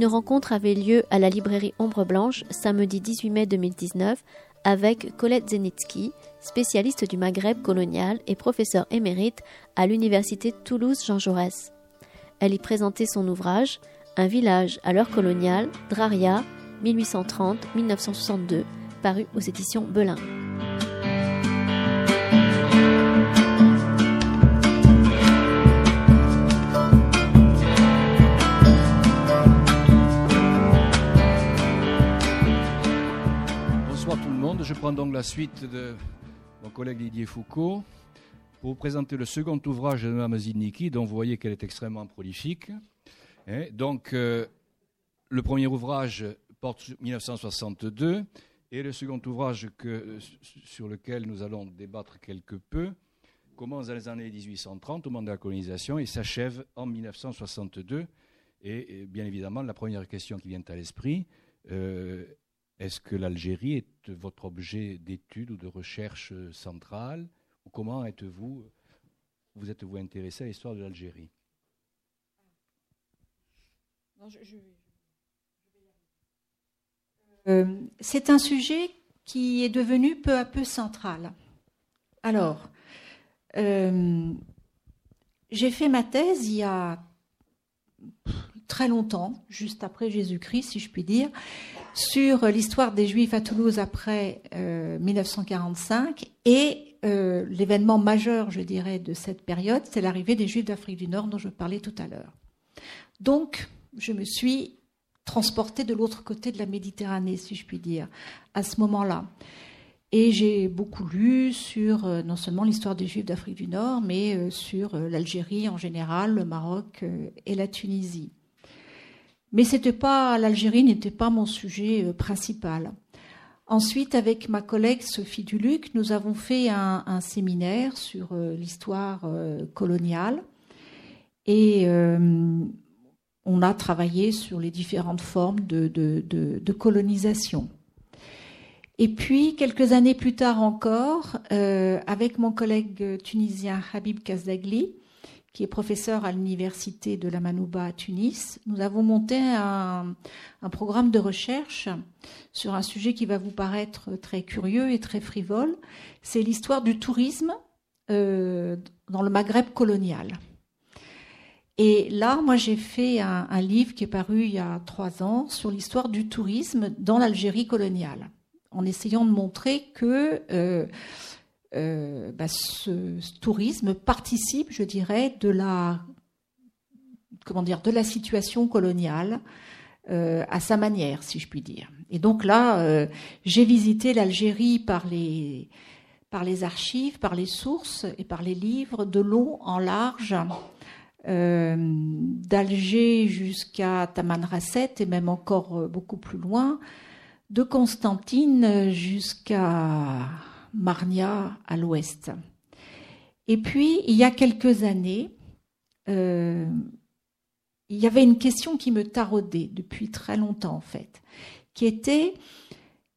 Une rencontre avait lieu à la librairie Ombre Blanche samedi 18 mai 2019 avec Colette Zenitsky, spécialiste du Maghreb colonial et professeur émérite à l'université Toulouse-Jean Jaurès. Elle y présentait son ouvrage Un village à l'heure coloniale, Draria, 1830-1962, paru aux éditions Belin. je prends donc la suite de mon collègue Didier Foucault pour vous présenter le second ouvrage de Mme Zidniki, dont vous voyez qu'elle est extrêmement prolifique. Hein, donc, euh, le premier ouvrage porte sur 1962 et le second ouvrage que, sur lequel nous allons débattre quelque peu commence dans les années 1830, au moment de la colonisation, et s'achève en 1962. Et, bien évidemment, la première question qui vient à l'esprit, euh, est-ce que l'Algérie est votre objet d'étude ou de recherche centrale? Comment êtes-vous vous êtes-vous intéressé à l'histoire de l'Algérie? Euh, C'est un sujet qui est devenu peu à peu central. Alors, euh, j'ai fait ma thèse il y a très longtemps, juste après Jésus-Christ, si je puis dire, sur l'histoire des Juifs à Toulouse après 1945 euh, et l'événement majeur, je dirais, de cette période, c'est l'arrivée des Juifs d'Afrique du Nord dont je parlais tout à l'heure. Donc, je me suis transportée de l'autre côté de la Méditerranée, si je puis dire, à ce moment-là. Et j'ai beaucoup lu sur euh, non seulement l'histoire des Juifs d'Afrique du Nord, mais sur l'Algérie en général, le Maroc et la Tunisie. Mais c'était pas l'Algérie n'était pas mon sujet euh, principal. Ensuite, avec ma collègue Sophie Duluc, nous avons fait un, séminaire sur euh, l'histoire euh, coloniale et on a travaillé sur les différentes formes de, colonisation. Et puis, quelques années plus tard encore, avec mon collègue tunisien Habib Kazdagli, qui est professeur à l'université de la Manouba à Tunis, nous avons monté un, programme de recherche sur un sujet qui va vous paraître très curieux et très frivole. C'est l'histoire du tourisme euh, dans le Maghreb colonial. Et là, moi, j'ai fait un, livre qui est paru il y a trois ans sur l'histoire du tourisme dans l'Algérie coloniale, en essayant de montrer que euh, euh, bah, ce, tourisme participe, je dirais, de la comment dire, de la situation coloniale euh, à sa manière, si je puis dire. Et donc là, j'ai visité l'Algérie par les archives, par les sources et par les livres de long en large. d'Alger jusqu'à Tamanrasset et même encore beaucoup plus loin, de Constantine jusqu'à Marnia à l'ouest. Et puis, il y a quelques années, euh, il y avait une question qui me taraudait depuis très longtemps en fait, qui était,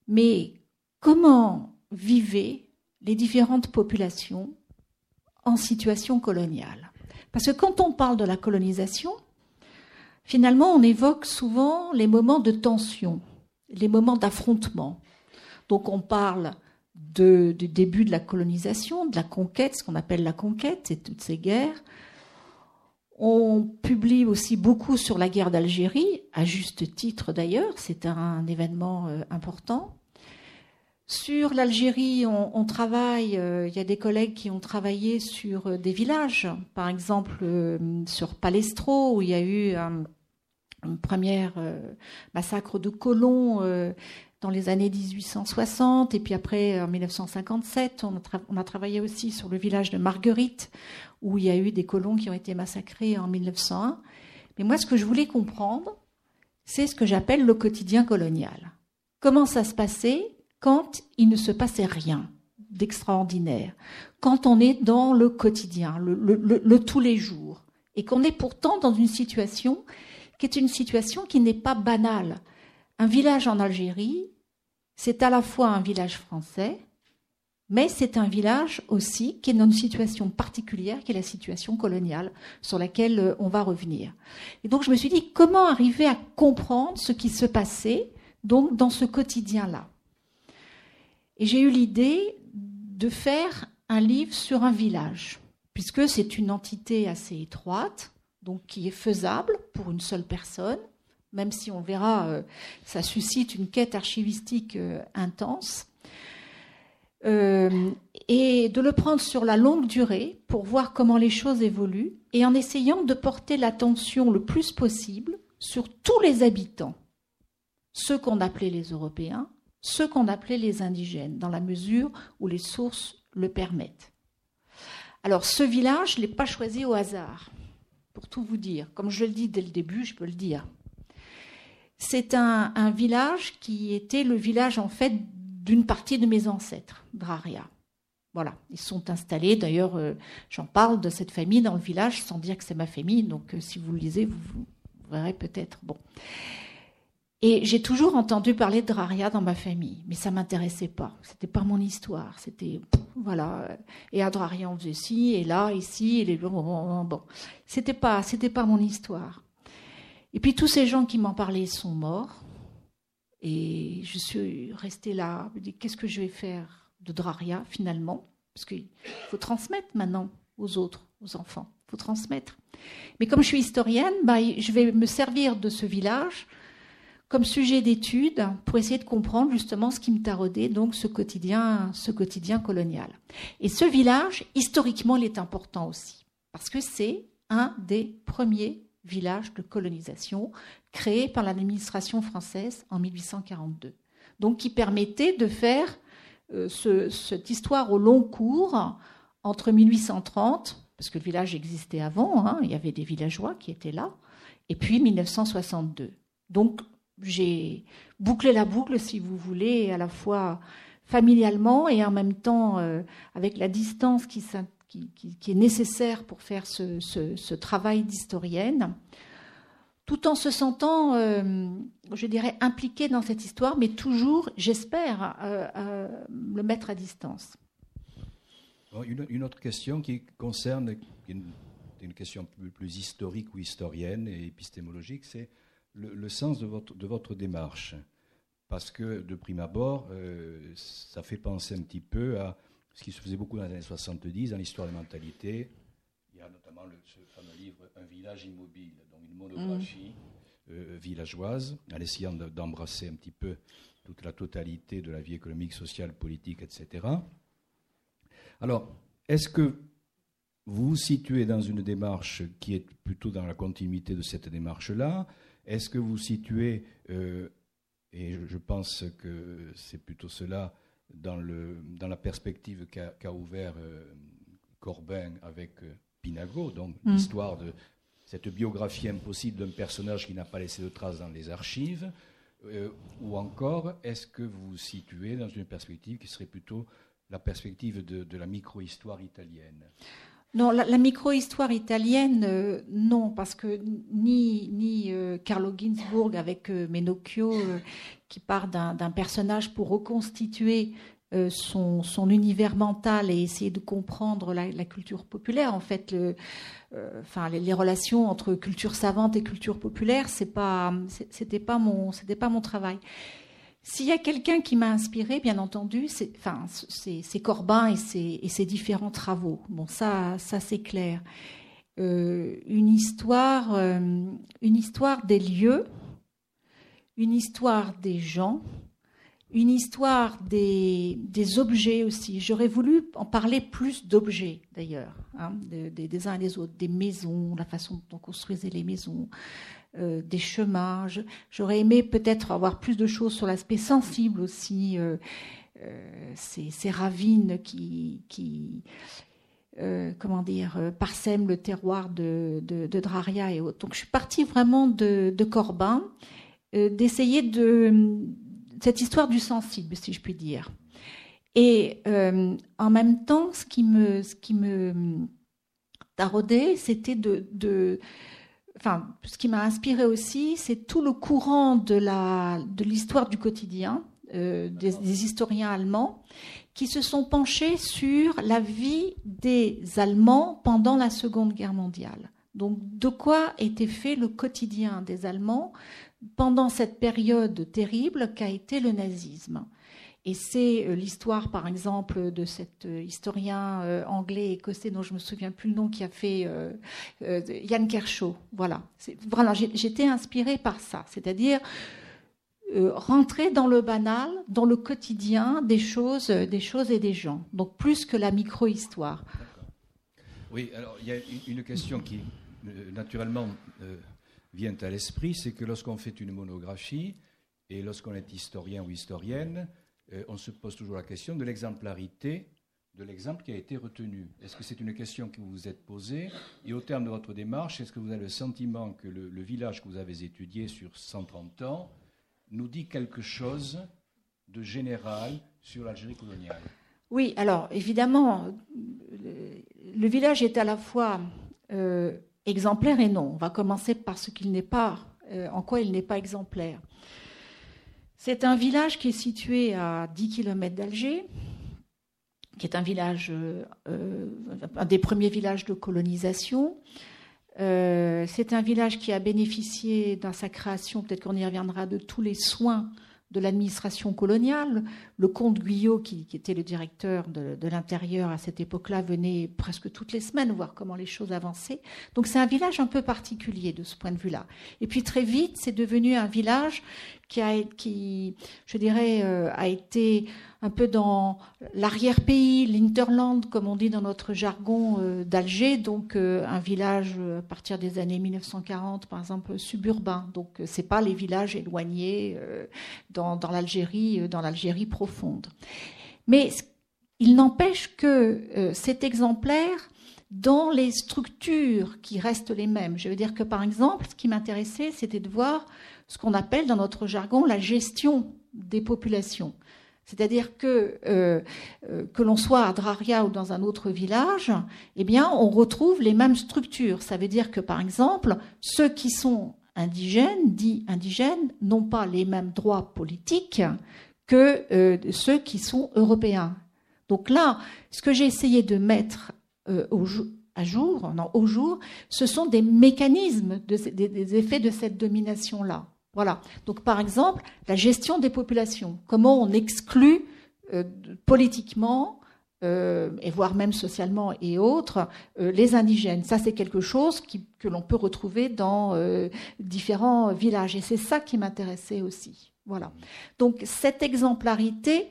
mais comment vivaient les différentes populations en situation coloniale? Parce que quand on parle de la colonisation, finalement, on évoque souvent les moments de tension, les moments d'affrontement. Donc on parle du début de la colonisation, de la conquête, ce qu'on appelle la conquête et toutes ces guerres. On publie aussi beaucoup sur la guerre d'Algérie, à juste titre d'ailleurs, c'est un événement euh, important. Sur l'Algérie, on, travaille, euh, il y a des collègues qui ont travaillé sur euh, des villages, par exemple sur Palestro, où il y a eu un, premier massacre de colons dans les années 1860 et puis après en 1957, on a, on a, travaillé aussi sur le village de Marguerite où il y a eu des colons qui ont été massacrés en 1901. Mais moi, ce que je voulais comprendre, c'est ce que j'appelle le quotidien colonial. Comment ça se passait quand il ne se passait rien d'extraordinaire, quand on est dans le quotidien, le, tous les jours, et qu'on est pourtant dans une situation qui est une situation qui n'est pas banale. Un village en Algérie, c'est à la fois un village français, mais c'est un village aussi qui est dans une situation particulière, qui est la situation coloniale, sur laquelle euh, on va revenir. Et donc je me suis dit, comment arriver à comprendre ce qui se passait donc dans ce quotidien-là? Et j'ai eu l'idée de faire un livre sur un village, puisque c'est une entité assez étroite, donc qui est faisable pour une seule personne, même si on verra, euh, ça suscite une quête archivistique euh, intense. Euh, et de le prendre sur la longue durée pour voir comment les choses évoluent et en essayant de porter l'attention le plus possible sur tous les habitants, ceux qu'on appelait les Européens, ceux qu'on appelait les indigènes, dans la mesure où les sources le permettent. Alors ce village, je ne l'ai pas choisi au hasard, pour tout vous dire. Comme je le dis dès le début, je peux le dire. C'est un, village qui était le village en fait d'une partie de mes ancêtres, Draria. Voilà, ils sont installés. D'ailleurs, euh, j'en parle de cette famille dans le village sans dire que c'est ma famille. Donc, euh, si vous le lisez, vous, verrez peut-être. Bon. Et j'ai toujours entendu parler de Draria dans ma famille, mais ça m'intéressait pas. C'était pas mon histoire. C'était voilà. Et à Draria, on faisait ci et là, ici, et les bon. C'était pas, c'était pas mon histoire. Et puis tous ces gens qui m'en parlaient sont morts. Et je suis restée là, qu'est-ce que je vais faire de Draria finalement? Parce qu'il faut transmettre maintenant aux autres, aux enfants. Il faut transmettre. Mais comme je suis historienne, bah, je vais me servir de ce village comme sujet d'étude pour essayer de comprendre justement ce qui me taraudait, donc ce quotidien, ce quotidien colonial. Et ce village, historiquement, il est important aussi, parce que c'est un des premiers village de colonisation créé par l'administration française en 1842. Donc qui permettait de faire euh, cette histoire au long cours entre 1830, parce que le village existait avant, hein, il y avait des villageois qui étaient là, et puis 1962. Donc j'ai bouclé la boucle, si vous voulez, à la fois familialement et en même temps euh, avec la distance qui, est nécessaire pour faire ce, travail d'historienne, tout en se sentant, euh, je dirais, impliquée dans cette histoire, mais toujours, j'espère, euh, le mettre à distance. Une, autre question qui concerne une, question plus, historique ou historienne et épistémologique, c'est le, sens de votre, de votre démarche. Parce que de prime abord, ça fait penser un petit peu à ce qui se faisait beaucoup dans les années 70, dans l'histoire des mentalités. Il y a notamment le, ce fameux livre Un village immobile, donc une monographie euh, villageoise, en essayant d'embrasser un petit peu toute la totalité de la vie économique, sociale, politique, etc. Alors, est-ce que vous vous situez dans une démarche qui est plutôt dans la continuité de cette démarche-là Est-ce que vous situez, euh, et je pense que c'est plutôt cela, dans, le, dans la perspective qu'a ouvert euh, Corbin avec euh, Pinago, donc mm. l'histoire de cette biographie impossible d'un personnage qui n'a pas laissé de traces dans les archives, ou encore est-ce que vous vous situez dans une perspective qui serait plutôt la perspective de, de la micro-histoire italienne? Non, la, micro-histoire italienne, non, parce que ni, ni Carlo Ginzburg avec Menocchio, qui part d'un personnage pour reconstituer euh, son, son, univers mental et essayer de comprendre la, culture populaire. En fait, le, euh, enfin, les, relations entre culture savante et culture populaire, c'est pas, c'était pas mon, c'était pas mon travail. S'il y a quelqu'un qui m'a inspiré, bien entendu, c'est, Corbin et ses, et ses, différents travaux. Bon, ça, ça c'est clair. Euh, une histoire, une histoire des lieux une histoire des gens, une histoire des, objets aussi. J'aurais voulu en parler plus d'objets d'ailleurs, hein, des, uns et des autres, des maisons, la façon dont on construisait les maisons, euh, des chemins. J'aurais aimé peut-être avoir plus de choses sur l'aspect sensible aussi, euh, euh, ces, ravines qui, comment dire, parsèment le terroir de, de, Draria et autres. Donc je suis partie vraiment de, Corbin d'essayer de cette histoire du sensible, si je puis dire. Et en même temps, ce qui me, ce qui me taraudait, c'était de, enfin, ce qui m'a inspiré aussi, c'est tout le courant de la de l'histoire du quotidien euh, des, historiens allemands qui se sont penchés sur la vie des Allemands pendant la Seconde Guerre mondiale. Donc, de quoi était fait le quotidien des Allemands pendant cette période terrible qu'a été le nazisme? Et c'est euh, l'histoire, par exemple, de cet euh, historien euh, anglais écossais dont je me souviens plus le nom, qui a fait Yann Kershaw. Voilà. Voilà, j'étais inspirée par ça, c'est-à-dire rentrer dans le banal, dans le quotidien des choses, des choses et des gens. Donc plus que la micro-histoire. Oui, alors il y a une question qui naturellement vient à l'esprit, c'est que lorsqu'on fait une monographie et lorsqu'on est historien ou historienne, on se pose toujours la question de l'exemplarité de l'exemple qui a été retenu. Est-ce que c'est une question que vous vous êtes posée Et au terme de votre démarche, est-ce que vous avez le sentiment que le, village que vous avez étudié sur 130 ans nous dit quelque chose de général sur l'Algérie coloniale? Oui, alors évidemment, le, village est à la fois euh, exemplaire et non. On va commencer par ce qu'il n'est pas, euh, en quoi il n'est pas exemplaire. C'est un village qui est situé à 10 km d'Alger, qui est un village, euh, euh, un des premiers villages de colonisation. c'est un village qui a bénéficié dans sa création, peut-être qu'on y reviendra, de tous les soins de l'administration coloniale. Le comte Guyot, qui, était le directeur de, l'intérieur à cette époque-là, venait presque toutes les semaines voir comment les choses avançaient. Donc c'est un village un peu particulier de ce point de vue-là. Et puis très vite, c'est devenu un village qui, a, je dirais, euh, a été un peu dans l'arrière-pays, l'interland, comme on dit dans notre jargon euh, d'Alger, donc euh, un village à partir des années 1940, par exemple, suburbain. Donc c'est pas les villages éloignés dans l'Algérie, dans l'Algérie profonde. Mais il n'empêche que cet exemplaire dans les structures qui restent les mêmes. Je veux dire que, par exemple, ce qui m'intéressait, c'était de voir ce qu'on appelle dans notre jargon la gestion des populations. C'est-à-dire que euh, euh, que l'on soit à Draria ou dans un autre village, eh bien, on retrouve les mêmes structures. Ça veut dire que, par exemple, ceux qui sont indigènes, dits indigènes, n'ont pas les mêmes droits politiques que euh, ceux qui sont européens. Donc là, ce que j'ai essayé de mettre au, à jour, non, au jour, ce sont des mécanismes, des effets de cette domination-là. Voilà. Donc, par exemple, la gestion des populations. Comment on exclut euh, politiquement euh, et voire même socialement et autres, euh, les indigènes. Ça, c'est quelque chose que l'on peut retrouver dans différents villages. Et c'est ça qui m'intéressait aussi. Voilà. Donc, cette exemplarité,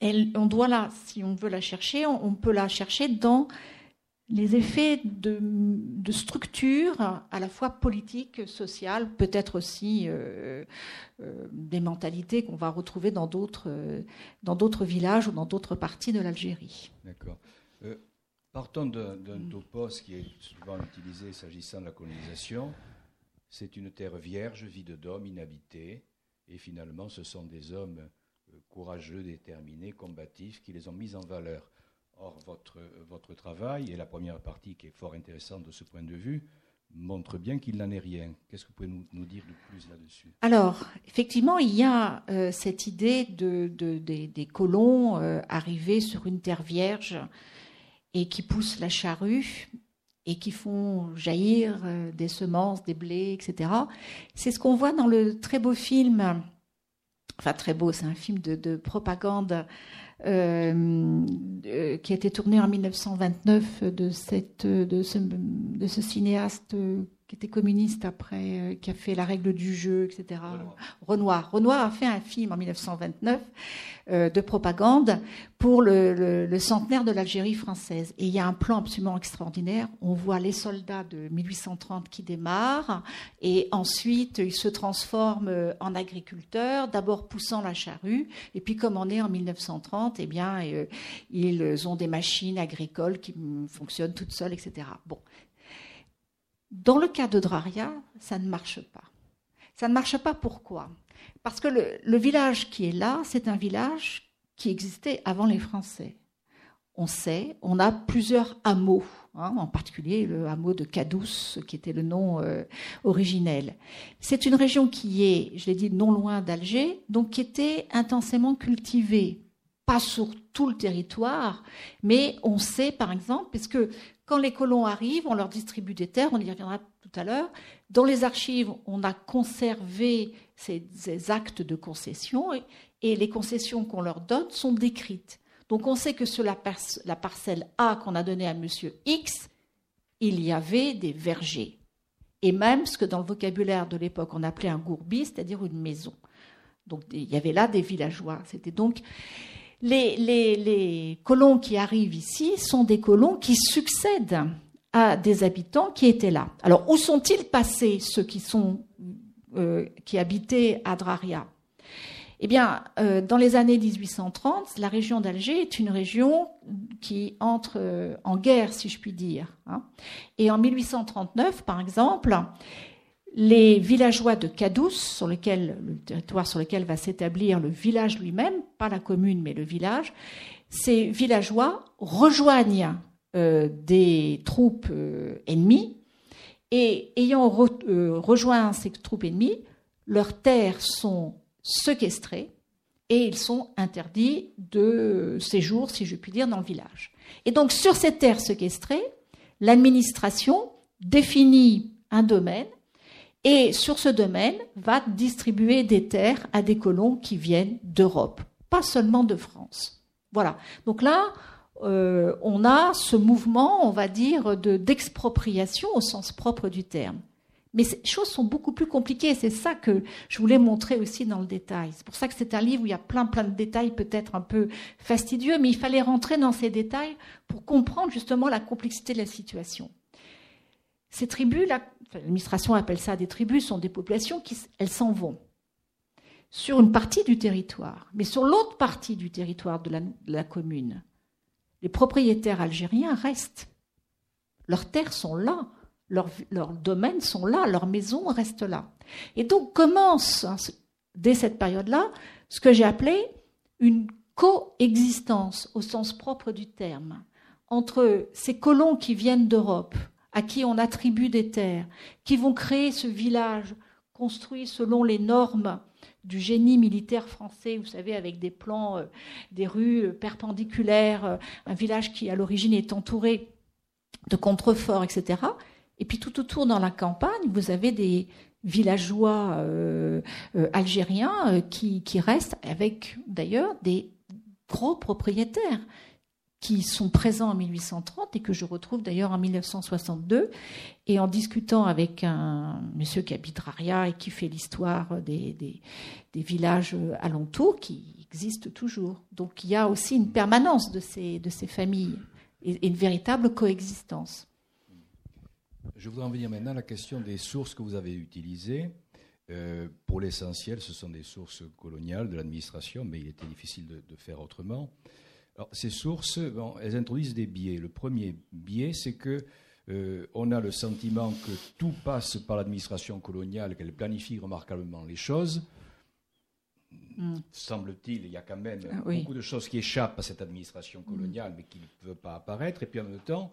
on doit la, si on veut la chercher, on peut la chercher dans les effets de, structure à la fois politique, sociale, peut-être aussi euh, euh, des mentalités qu'on va retrouver dans d'autres, dans d'autres villages ou dans d'autres parties de l'Algérie. D'accord. Euh, partons d'un, topos qui est souvent utilisé s'agissant de la colonisation. C'est une terre vierge, vide d'hommes, inhabitée, et finalement ce sont des hommes courageux, déterminés, combatifs qui les ont mis en valeur. Or, votre, votre travail, et la première partie qui est fort intéressante de ce point de vue, montre bien qu'il n'en est rien. Qu'est-ce que vous pouvez nous, dire de plus là-dessus? Alors, effectivement, il y a euh, cette idée de, des, colons euh, arrivés sur une terre vierge et qui poussent la charrue et qui font jaillir euh, des semences, des blés, etc. C'est ce qu'on voit dans le très beau film, enfin très beau, c'est un film de propagande euh, euh, qui a été tourné en 1929 de, cette, de, ce, cinéaste qui était communiste après, euh, qui a fait La règle du jeu, etc. Renoir. Renoir, a fait un film en 1929 euh, de propagande pour le, centenaire de l'Algérie française. Et il y a un plan absolument extraordinaire. On voit les soldats de 1830 qui démarrent et ensuite ils se transforment en agriculteurs, d'abord poussant la charrue. Et puis comme on est en 1930, eh bien, ils ont des machines agricoles qui fonctionnent toutes seules, etc. Bon, dans le cas de Draria, ça ne marche pas. Ça ne marche pas pourquoi? Parce que le, village qui est là, c'est un village qui existait avant les Français. on sait, on a plusieurs hameaux, hein, en particulier le hameau de Cadous, qui était le nom euh, originel. C'est une région qui est, je l'ai dit, non loin d'Alger, donc qui était intensément cultivée, pas sur tout le territoire, mais on sait par exemple, parce que quand les colons arrivent, on leur distribue des terres, on y reviendra tout à l'heure. Dans les archives, on a conservé ces, actes de concession et les concessions qu'on leur donne sont décrites. Donc on sait que sur la, parcelle A qu'on a donnée à Monsieur X, il y avait des vergers. Et même ce que dans le vocabulaire de l'époque on appelait un gourbi, c'est-à-dire une maison. Donc il y avait là des villageois. C'était donc les, colons qui arrivent ici sont des colons qui succèdent à des habitants qui étaient là. Alors où sont-ils passés ceux qui euh, habitaient à Draria? Eh bien, euh, dans les années 1830, la région d'Alger est une région qui entre euh, en guerre, si je puis dire. Hein. Et en 1839, par exemple, les villageois de Cadous, sur lequel, le territoire sur lequel va s'établir le village lui-même, pas la commune, mais le village, ces villageois rejoignent euh, des troupes ennemies et ayant rejoint ces troupes ennemies, leurs terres sont séquestrés et ils sont interdits de séjour, si je puis dire, dans le village. Et donc sur ces terres séquestrées, l'administration définit un domaine et sur ce domaine va distribuer des terres à des colons qui viennent d'Europe, pas seulement de France. Voilà. Donc là, euh, on a ce mouvement, on va dire, d'expropriation au sens propre du terme. Mais ces choses sont beaucoup plus compliquées. C'est ça que je voulais montrer aussi dans le détail. C'est pour ça que c'est un livre où il y a plein, plein de détails peut-être un peu fastidieux, mais il fallait rentrer dans ces détails pour comprendre justement la complexité de la situation. Ces tribus, l'administration appelle ça des tribus, sont des populations qui, elles s'en vont sur une partie du territoire. Mais sur l'autre partie du territoire de la commune, les propriétaires algériens restent. Leurs terres sont là leurs, domaines sont là, leurs maisons restent là. Et donc commence, hein, dès cette période-là, ce que j'ai appelé une coexistence au sens propre du terme entre ces colons qui viennent d'Europe, à qui on attribue des terres, qui vont créer ce village construit selon les normes du génie militaire français, vous savez, avec des plans, euh, des rues euh, perpendiculaires, euh, un village qui à l'origine est entouré de contreforts, etc. Et puis tout autour dans la campagne, vous avez des villageois algériens qui, restent avec d'ailleurs des gros propriétaires qui sont présents en 1830 et que je retrouve d'ailleurs en 1962. Et en discutant avec un monsieur qui habite Raria et qui fait l'histoire des, des, villages alentours, qui existent toujours. Donc il y a aussi une permanence de ces, de ces familles et une véritable coexistence. Je voudrais en venir maintenant à la question des sources que vous avez utilisées. Euh, pour l'essentiel, ce sont des sources coloniales de l'administration, mais il était difficile de, faire autrement. Alors, ces sources, elles introduisent des biais. Le premier biais, c'est que euh, on a le sentiment que tout passe par l'administration coloniale, qu'elle planifie remarquablement les choses. Hmm. Semble-t-il, il y a quand même ah beaucoup de choses qui échappent à cette administration coloniale, mais qui ne peuvent pas apparaître. Et puis en même temps,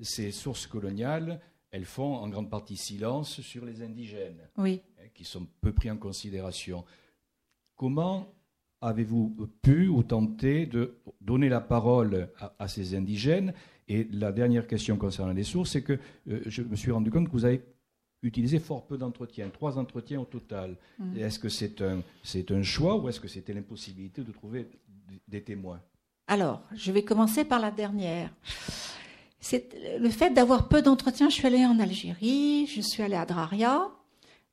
ces sources coloniales elles font en grande partie silence sur les indigènes, hein, qui sont peu pris en considération. Comment avez-vous pu ou tenté de donner la parole à, ces indigènes? Et la dernière question concernant les sources, c'est que euh, je me suis rendu compte que vous avez utilisé fort peu d'entretiens, trois entretiens au total. Mm. Est-ce que c'est un, c'est un choix ou est-ce que c'était l'impossibilité de trouver des témoins? Alors, je vais commencer par la dernière c'est le fait d'avoir peu d'entretiens. Je suis allée en Algérie, je suis allée à Draria.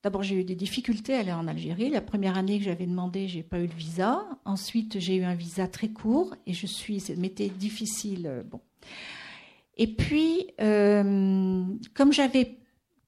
D'abord, j'ai eu des difficultés à aller en Algérie. La première année que j'avais demandé, j'ai pas eu le visa. Ensuite, j'ai eu un visa très court et je suis, m'était difficile. Euh, bon. Et puis, euh, comme j'avais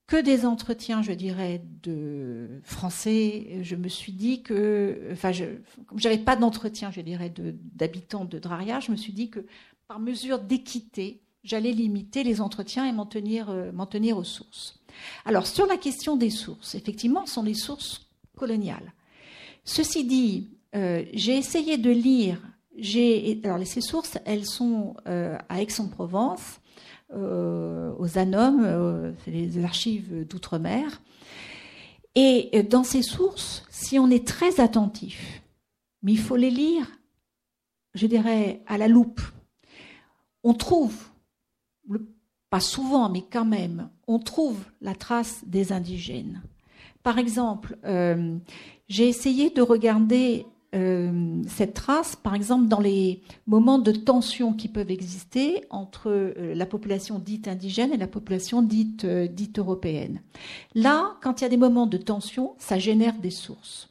que des entretiens, je dirais, de français, je me suis dit que, enfin, je, comme j'avais pas d'entretien, je dirais, d'habitants de, Draria, je me suis dit que par mesure d'équité, j'allais limiter les entretiens et m'en tenir, euh, m'en tenir aux sources. Alors, sur la question des sources, effectivement, ce sont les sources coloniales. Ceci dit, euh, j'ai essayé de lire alors ces sources, elles sont à Aix-en-Provence, aux ANOM, c'est les archives d'outre-mer. Et dans ces sources, si on est très attentif, mais il faut les lire, je dirais, à la loupe, on trouve, pas souvent, mais quand même, on trouve la trace des indigènes. Par exemple, euh, j'ai essayé de regarder euh, cette trace, par exemple, dans les moments de tension qui peuvent exister entre euh, la population dite indigène et la population dite, dite européenne. Là, quand il y a des moments de tension, ça génère des sources.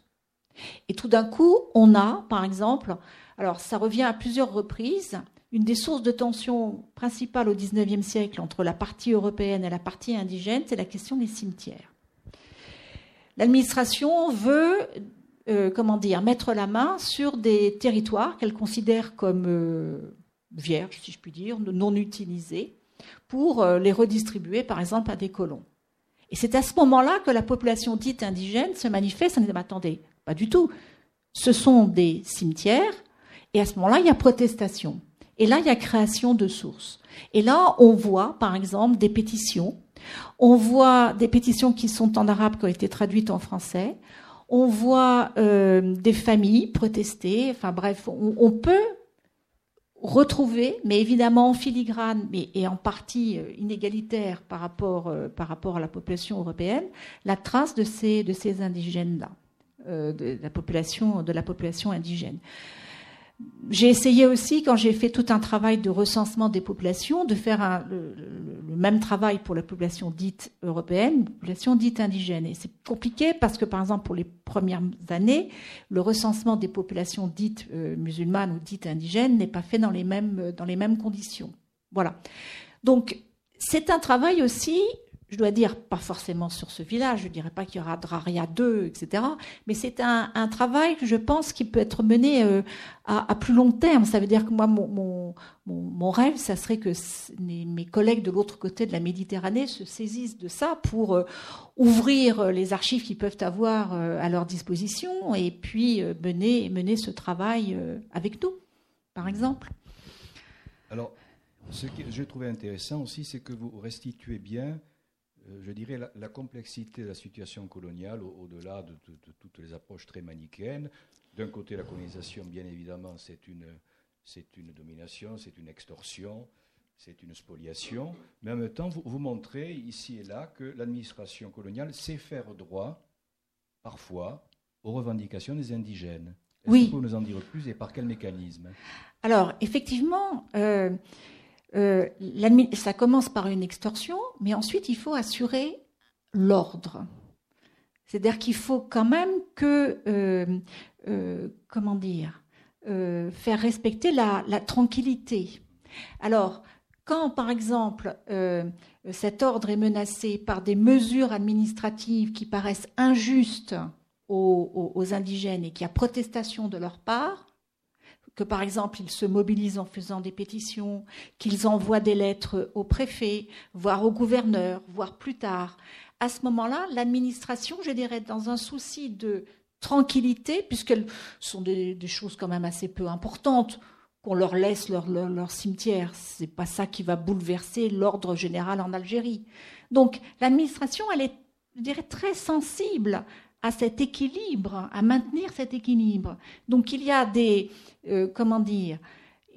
Et tout d'un coup, on a, par exemple, alors ça revient à plusieurs reprises, une des sources de tension principales au XIXe siècle entre la partie européenne et la partie indigène, c'est la question des cimetières. L'administration veut, euh, comment dire, mettre la main sur des territoires qu'elle considère comme euh, vierges, si je puis dire, non utilisés, pour euh, les redistribuer, par exemple, à des colons. Et c'est à ce moment-là que la population dite indigène se manifeste en disant attendez, pas du tout. Ce sont des cimetières, et à ce moment-là, il y a protestation. Et là, il y a création de sources. Et là, on voit, par exemple, des pétitions. On voit des pétitions qui sont en arabe, qui ont été traduites en français. On voit euh, des familles protester. Enfin bref, on, peut retrouver, mais évidemment en filigrane, mais et en partie euh, inégalitaire par rapport, euh, par rapport à la population européenne, la trace de ces, de ces indigènes-là, de, de la population indigène. J'ai essayé aussi, quand j'ai fait tout un travail de recensement des populations, de faire le, même travail pour la population dite européenne, la population dite indigène. Et c'est compliqué parce que, par exemple, pour les premières années, le recensement des populations dites euh, musulmanes ou dites indigènes n'est pas fait dans les mêmes, dans les mêmes conditions. Voilà. Donc, c'est un travail aussi je dois dire, pas forcément sur ce village, je ne dirais pas qu'il y aura Draria 2, etc. Mais c'est un, travail que je pense qui peut être mené euh, à, plus long terme. Ça veut dire que moi, mon, rêve, ça serait que mes collègues de l'autre côté de la Méditerranée se saisissent de ça pour euh, ouvrir euh, les archives qu'ils peuvent avoir à leur disposition et puis mener, mener ce travail avec nous, par exemple. Alors, ce que j'ai trouvé intéressant aussi, c'est que vous restituez bien je dirais, la, complexité de la situation coloniale au-delà de, toutes les approches très manichéennes. D'un côté, la colonisation, bien évidemment, c'est une, une domination, c'est une extorsion, c'est une spoliation. Mais en même temps, vous, vous montrez ici et là que l'administration coloniale sait faire droit, parfois, aux revendications des indigènes. Est-ce oui. que vous pouvez nous en dire plus et par quel mécanisme? Alors, effectivement, euh, euh, ça commence par une extorsion, mais ensuite il faut assurer l'ordre. C'est-à-dire qu'il faut quand même que, euh, euh, comment dire, faire respecter la, tranquillité. Alors, quand par exemple cet ordre est menacé par des mesures administratives qui paraissent injustes aux indigènes et qu'il y a protestation de leur part, que par exemple ils se mobilisent en faisant des pétitions, qu'ils envoient des lettres au préfet, voire au gouverneur, voire plus tard. À ce moment-là, l'administration, je dirais, dans un souci de tranquillité, puisqu'elles sont des, choses quand même assez peu importantes, qu'on leur laisse leur, leur, leur cimetière, c'est pas ça qui va bouleverser l'ordre général en Algérie. Donc l'administration, elle est, je dirais, très sensible à cet équilibre, à maintenir cet équilibre. Donc il y a des, euh, comment dire,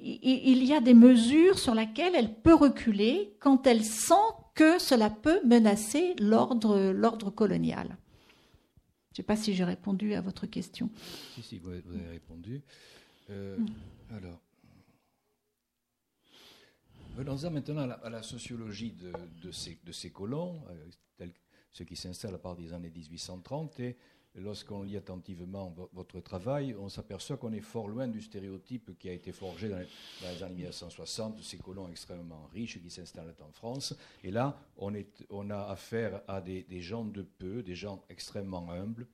il y a des mesures sur lesquelles elle peut reculer quand elle sent que cela peut menacer l'ordre colonial. Je ne sais pas si j'ai répondu à votre question. Si, si, vous avez répondu. Euh, mm. Alors, venons-en maintenant à la, sociologie de, ces, de, ces, colons, ceux qui s'installent à partir des années 1830. Et lorsqu'on lit attentivement votre travail, on s'aperçoit qu'on est fort loin du stéréotype qui a été forgé dans les, années 1960, ces colons extrêmement riches qui s'installent en France. Et là, on, est, on a affaire à des, gens de peu, des gens extrêmement humbles,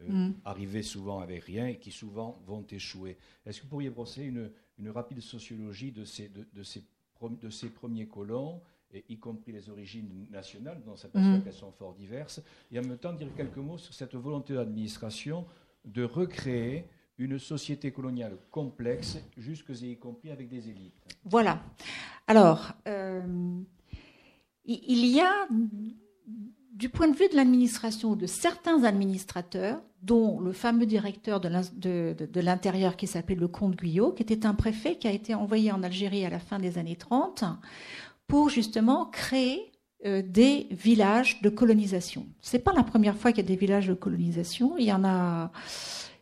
euh, mm. arrivés souvent avec rien et qui souvent vont échouer. Est-ce que vous pourriez brosser une, une rapide sociologie de ces, de, de ces, de ces premiers colons y compris les origines nationales, dont on s'aperçoit mm. qu'elles sont fort diverses, et en même temps dire quelques mots sur cette volonté de l'administration de recréer une société coloniale complexe, jusque et y compris avec des élites. Voilà. Alors, euh, il y a, du point de vue de l'administration, de certains administrateurs, dont le fameux directeur de l'Intérieur qui s'appelait le comte Guyot, qui était un préfet qui a été envoyé en Algérie à la fin des années 30 pour justement créer euh, des villages de colonisation. C'est pas la première fois qu'il y a des villages de colonisation. Il y en a,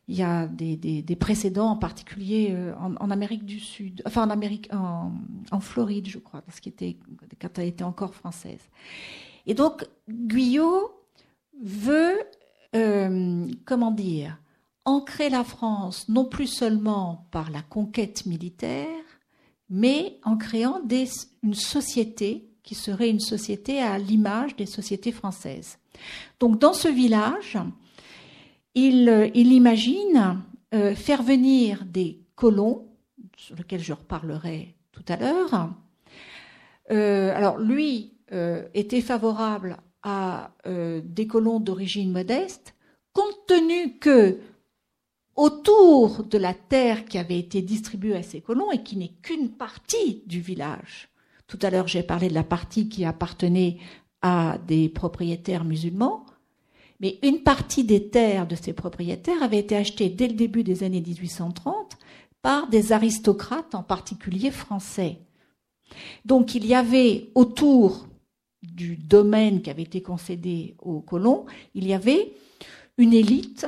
il y a des, précédents, en particulier euh, en, Amérique du Sud, enfin en Amérique, en, Floride, je crois, parce était quand elle était encore française. Et donc Guyot veut, euh, comment dire, ancrer la France non plus seulement par la conquête militaire, mais en créant une société qui serait une société à l'image des sociétés françaises. Donc dans ce village, il, euh, imagine euh, faire venir des colons, sur lesquels je reparlerai tout à l'heure. Euh, alors lui était favorable à des colons d'origine modeste, compte tenu que autour de la terre qui avait été distribuée à ces colons et qui n'est qu'une partie du village. Tout à l'heure, j'ai parlé de la partie qui appartenait à des propriétaires musulmans. Mais une partie des terres de ces propriétaires avait été achetée dès le début des années 1830 par des aristocrates, en particulier français. Donc il y avait autour du domaine qui avait été concédé aux colons, il y avait une élite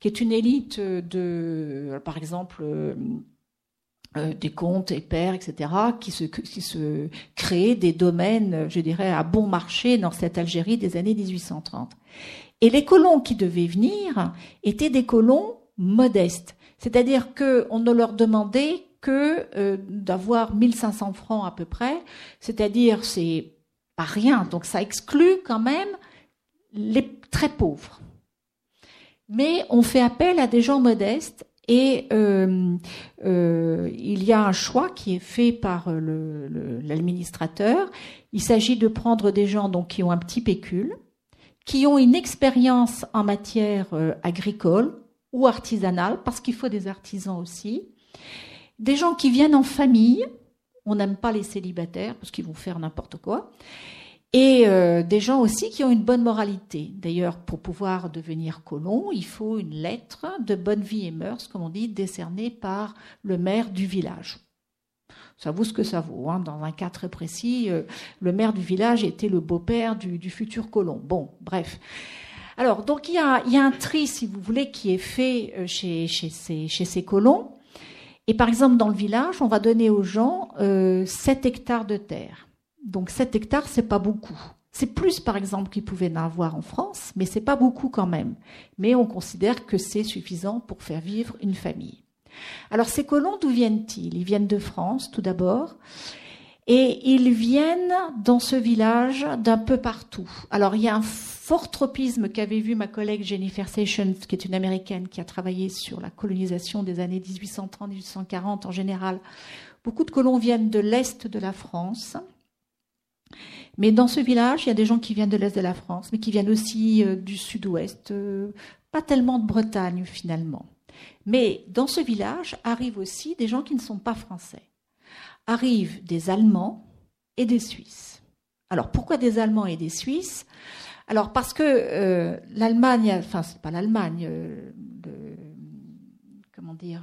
qui est une élite de, par exemple, euh, euh, des comtes et pères, etc., qui se, qui se des domaines, je dirais, à bon marché dans cette Algérie des années 1830. Et les colons qui devaient venir étaient des colons modestes. C'est-à-dire qu'on ne leur demandait que euh, d'avoir 1500 francs à peu près, c'est-à-dire c'est pas rien, donc ça exclut quand même les très pauvres. Mais on fait appel à des gens modestes et euh, euh, il y a un choix qui est fait par l'administrateur. Il s'agit de prendre des gens donc qui ont un petit pécule, qui ont une expérience en matière euh, agricole ou artisanale, parce qu'il faut des artisans aussi, des gens qui viennent en famille, on n'aime pas les célibataires parce qu'ils vont faire n'importe quoi, et euh, des gens aussi qui ont une bonne moralité. D'ailleurs, pour pouvoir devenir colon, il faut une lettre de bonne vie et mœurs, comme on dit, décernée par le maire du village. Ça vaut ce que ça vaut. Hein. Dans un cas très précis, euh, le maire du village était le beau-père du, futur colon. Bon, bref. Alors, donc il y, a, un tri, si vous voulez, qui est fait euh, chez, ces, chez ces colons. Et par exemple, dans le village, on va donner aux gens 7 hectares de terre. Donc 7 hectares, c'est pas beaucoup. C'est plus, par exemple, qu'ils pouvaient en avoir en France, mais c'est pas beaucoup quand même. Mais on considère que c'est suffisant pour faire vivre une famille. Alors ces colons, d'où viennent-ils? Ils viennent de France, tout d'abord. Et ils viennent dans ce village d'un peu partout. Alors il y a un fort tropisme qu'avait vu ma collègue Jennifer Sessions, qui est une américaine qui a travaillé sur la colonisation des années 1830-1840 en général. Beaucoup de colons viennent de l'Est de la France, mais dans ce village, il y a des gens qui viennent de l'Est de la France, mais qui viennent aussi euh, du Sud-Ouest, euh, pas tellement de Bretagne finalement. Mais dans ce village arrivent aussi des gens qui ne sont pas français. Arrivent des Allemands et des Suisses. Alors pourquoi des Allemands et des Suisses? Alors parce que euh, l'Allemagne, enfin c'est pas l'Allemagne, comment dire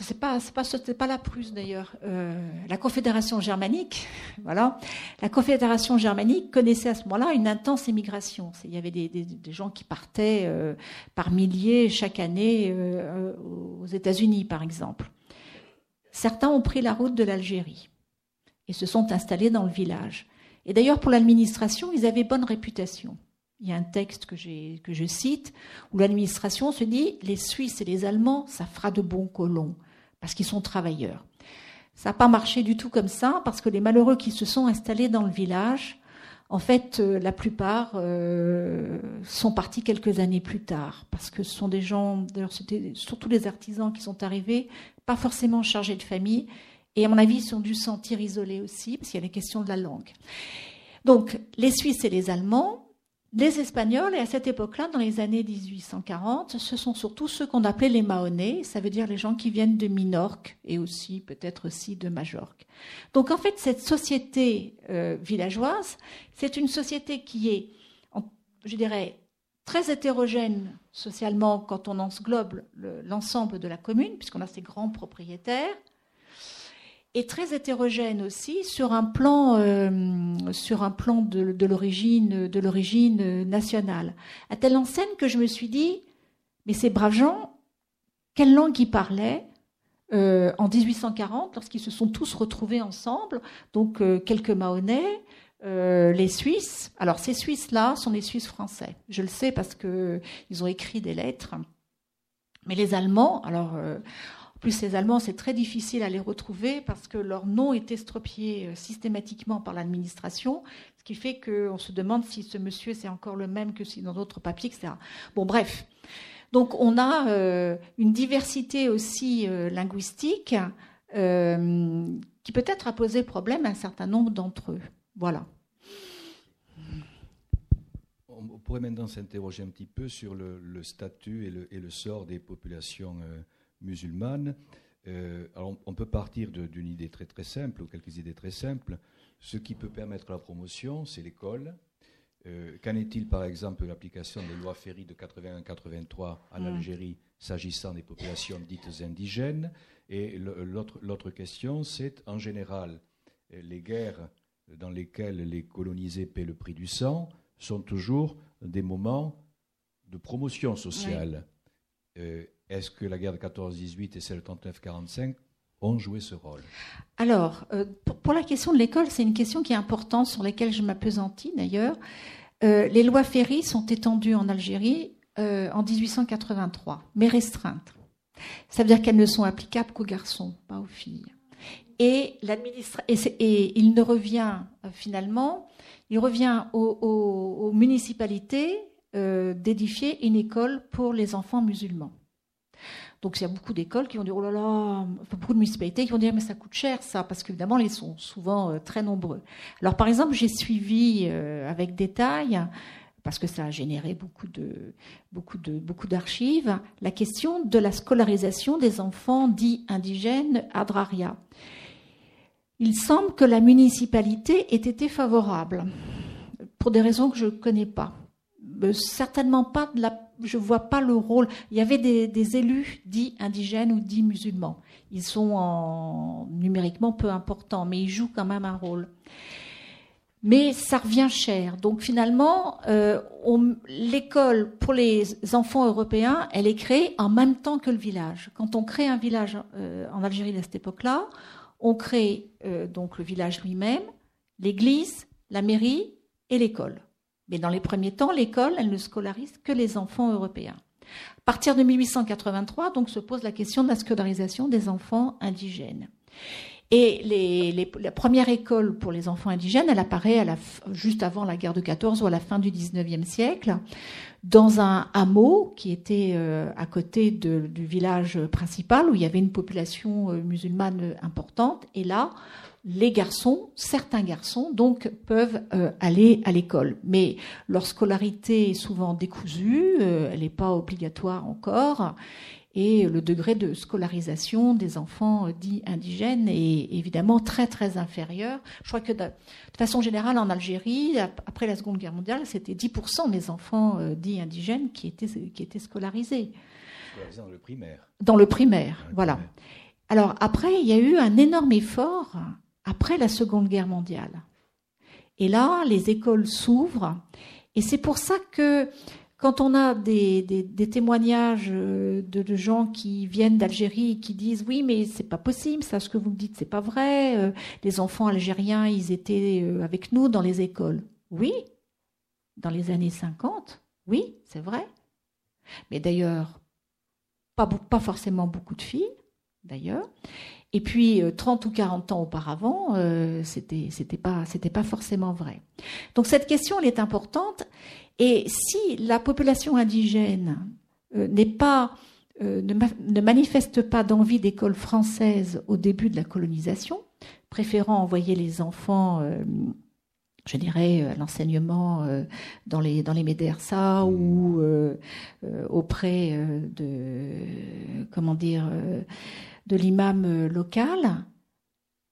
c'est pas pas pas la Prusse d'ailleurs. Euh, la Confédération germanique voilà. La Confédération germanique connaissait à ce moment-là une intense émigration. Il y avait des, des, gens qui partaient euh, par milliers chaque année euh, aux États-Unis par exemple. Certains ont pris la route de l'Algérie et se sont installés dans le village. Et d'ailleurs pour l'administration ils avaient bonne réputation il y a un texte que, que je cite où l'administration se dit les Suisses et les Allemands, ça fera de bons colons parce qu'ils sont travailleurs. Ça n'a pas marché du tout comme ça parce que les malheureux qui se sont installés dans le village, en fait, euh, la plupart euh, sont partis quelques années plus tard parce que ce sont des gens, d'ailleurs, c'était surtout les artisans qui sont arrivés, pas forcément chargés de famille et à mon avis, ils sont dû se sentir isolés aussi parce qu'il y a la question de la langue. Donc, les Suisses et les Allemands les Espagnols, et à cette époque-là, dans les années 1840, ce sont surtout ceux qu'on appelait les Mahonnais, ça veut dire les gens qui viennent de Minorque et aussi peut-être aussi de Majorque. Donc en fait, cette société euh, villageoise, c'est une société qui est, je dirais, très hétérogène socialement quand on englobe l'ensemble de la commune, puisqu'on a ces grands propriétaires, et très hétérogène aussi sur un plan, euh, sur un plan de, l'origine, de l'origine nationale. À telle enseigne que je me suis dit, mais ces braves gens, quelle langue ils parlaient euh, en 1840 lorsqu'ils se sont tous retrouvés ensemble, donc euh, quelques Mahonnais, les Suisses. Alors ces Suisses-là sont les Suisses français. Je le sais parce que ils ont écrit des lettres. Mais les Allemands, alors plus les Allemands, c'est très difficile à les retrouver parce que leur nom est estropié euh, systématiquement par l'administration, ce qui fait qu'on se demande si ce monsieur c'est encore le même que si dans d'autres papiers, etc. Bon, bref. Donc on a euh, une diversité aussi euh, linguistique qui peut-être a posé problème à un certain nombre d'entre eux. Voilà. On pourrait maintenant s'interroger un petit peu sur le, statut et le, sort des populations musulmane. Euh, alors on peut partir d'une idée très très simple ou quelques idées très simples. Ce qui peut permettre la promotion, c'est l'école. Euh, qu'en est-il par exemple de l'application des lois Ferry de 81-83 en. Algérie s'agissant des populations dites indigènes? Et l'autre question, c'est en général les guerres dans lesquelles les colonisés paient le prix du sang sont toujours des moments de promotion sociale. Euh, est-ce que la guerre de 14-18 et celle de 39-45 ont joué ce rôle? Alors, euh, pour, la question de l'école, c'est une question qui est importante, sur laquelle je m'apesantis d'ailleurs. Euh, les lois Ferry sont étendues en Algérie euh, en 1883, mais restreintes. Ça veut dire qu'elles ne sont applicables qu'aux garçons, pas aux filles. Et, il ne revient finalement, il revient aux municipalités d'édifier une école pour les enfants musulmans. Donc il y a beaucoup d'écoles qui vont dire oh là là, beaucoup de municipalités qui vont dire mais ça coûte cher ça, parce qu'évidemment ils sont souvent euh, très nombreux. Alors par exemple j'ai suivi euh, avec détail parce que ça a généré beaucoup de beaucoup de beaucoup d'archives, la question de la scolarisation des enfants dits indigènes à Draria. Il semble que la municipalité ait été favorable pour des raisons que je ne connais pas. Euh, certainement pas de la je vois pas le rôle. Il y avait des, élus dits indigènes ou dits musulmans. Ils sont en, numériquement peu importants, mais ils jouent quand même un rôle. Mais ça revient cher. Donc finalement, euh, l'école pour les enfants européens, elle est créée en même temps que le village. Quand on crée un village euh, en Algérie à cette époque-là, on crée euh, donc le village lui-même, l'église, la mairie et l'école. Mais dans les premiers temps, l'école, elle ne scolarise que les enfants européens. À partir de 1883, donc, se pose la question de la scolarisation des enfants indigènes. Et la première école pour les enfants indigènes, elle apparaît juste avant la guerre de 14 ou à la fin du 19e siècle, dans un hameau qui était euh, à côté du village principal où il y avait une population euh, musulmane importante. Et là, les garçons, certains garçons, donc, peuvent euh, aller à l'école. Mais leur scolarité est souvent décousue, euh, elle n'est pas obligatoire encore, et le degré de scolarisation des enfants euh, dits indigènes est évidemment très très inférieur. Je crois que de, façon générale en Algérie, après la Seconde Guerre mondiale, c'était 10% des enfants dits indigènes qui étaient, qui étaient scolarisés. Scolarisés dans le primaire. Dans le primaire, voilà. Alors après, il y a eu un énorme effort après la Seconde Guerre mondiale. Et là, les écoles s'ouvrent. Et c'est pour ça que quand on a des, témoignages euh, de, gens qui viennent d'Algérie et qui disent oui mais c'est pas possible ça ce que vous me dites c'est pas vrai euh, les enfants algériens ils étaient euh, avec nous dans les écoles oui dans les années 50 oui c'est vrai mais d'ailleurs pas, pas forcément beaucoup de filles d'ailleurs et puis, 30 euh, ou 40 ans auparavant, euh, c'était c'était pas c'était pas forcément vrai. Donc cette question elle est importante. Et si la population indigène euh, n'est pas ne, manifeste pas d'envie d'école française au début de la colonisation, préférant envoyer les enfants je dirais, l'enseignement dans les dans les médersa ou auprès de comment dire de l'imam local.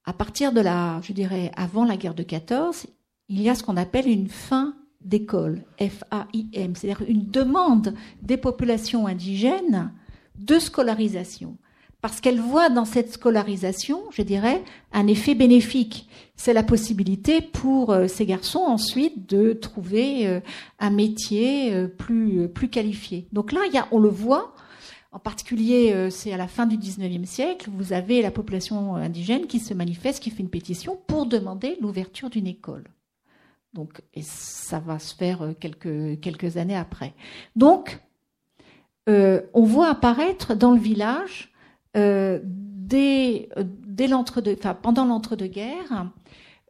À partir de la, je dirais, avant la guerre de 14, il y a ce qu'on appelle une fin d'école, F-A-I-M, c'est-à-dire une demande des populations indigènes de scolarisation. Parce qu'elles voient dans cette scolarisation, je dirais, un effet bénéfique. C'est la possibilité pour euh, ces garçons ensuite de trouver euh, un métier euh, plus, plus qualifié. Donc là, il y a, on le voit, en particulier, c'est à la fin du 19e siècle, vous avez la population indigène qui se manifeste, qui fait une pétition pour demander l'ouverture d'une école. Donc, et ça va se faire euh, quelques, années après. Donc, euh, on voit apparaître dans le village, euh, pendant l'entre-deux-guerres,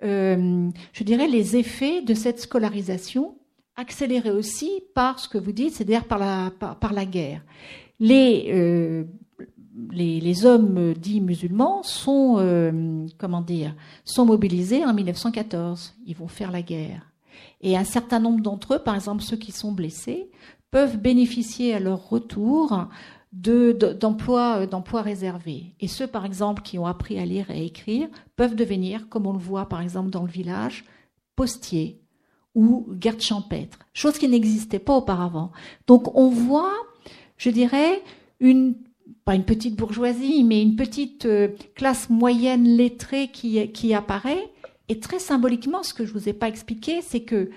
je dirais les effets de cette scolarisation, accélérés aussi par ce que vous dites, c'est-à-dire par, la guerre. Les, les, les, hommes dits musulmans sont, euh, comment dire, sont mobilisés en 1914. Ils vont faire la guerre. Et un certain nombre d'entre eux, par exemple ceux qui sont blessés, peuvent bénéficier à leur retour d'emplois de, d'emplois réservés. Et ceux, par exemple, qui ont appris à lire et à écrire, peuvent devenir, comme on le voit par exemple dans le village, postiers ou gardes champêtres, chose qui n'existait pas auparavant. Donc on voit, je dirais, une pas une petite bourgeoisie, mais une petite euh, classe moyenne lettrée qui, apparaît. Et très symboliquement, ce que je ne vous ai pas expliqué, c'est que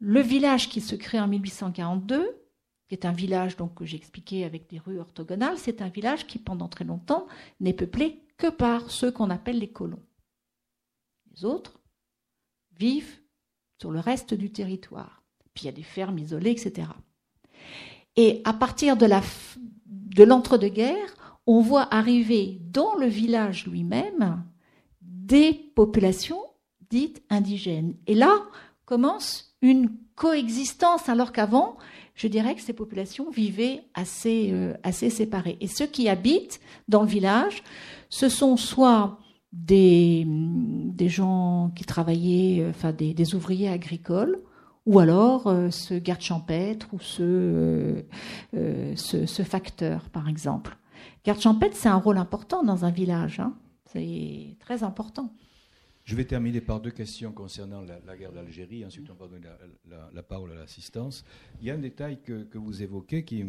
le village qui se crée en 1842, qui est un village donc que j'ai expliqué avec des rues orthogonales, c'est un village qui pendant très longtemps n'est peuplé que par ceux qu'on appelle les colons. Les autres vivent sur le reste du territoire. Puis il y a des fermes isolées, etc. Et à partir de l'entre-deux-guerres, on voit arriver dans le village lui-même des populations dites indigènes. Et là commence une coexistence, alors qu'avant, je dirais que ces populations vivaient assez, euh, séparées. Et ceux qui habitent dans le village, ce sont soit des, gens qui travaillaient, euh, enfin des ouvriers agricoles, ou alors euh, ce garde champêtre ou euh, euh, ce, ce, facteur, par exemple. Garde champêtre, c'est un rôle important dans un village. Hein. C'est très important. Je vais terminer par deux questions concernant la, guerre d'Algérie, ensuite on va donner la, parole à l'assistance. Il y a un détail que, que vous évoquez qui,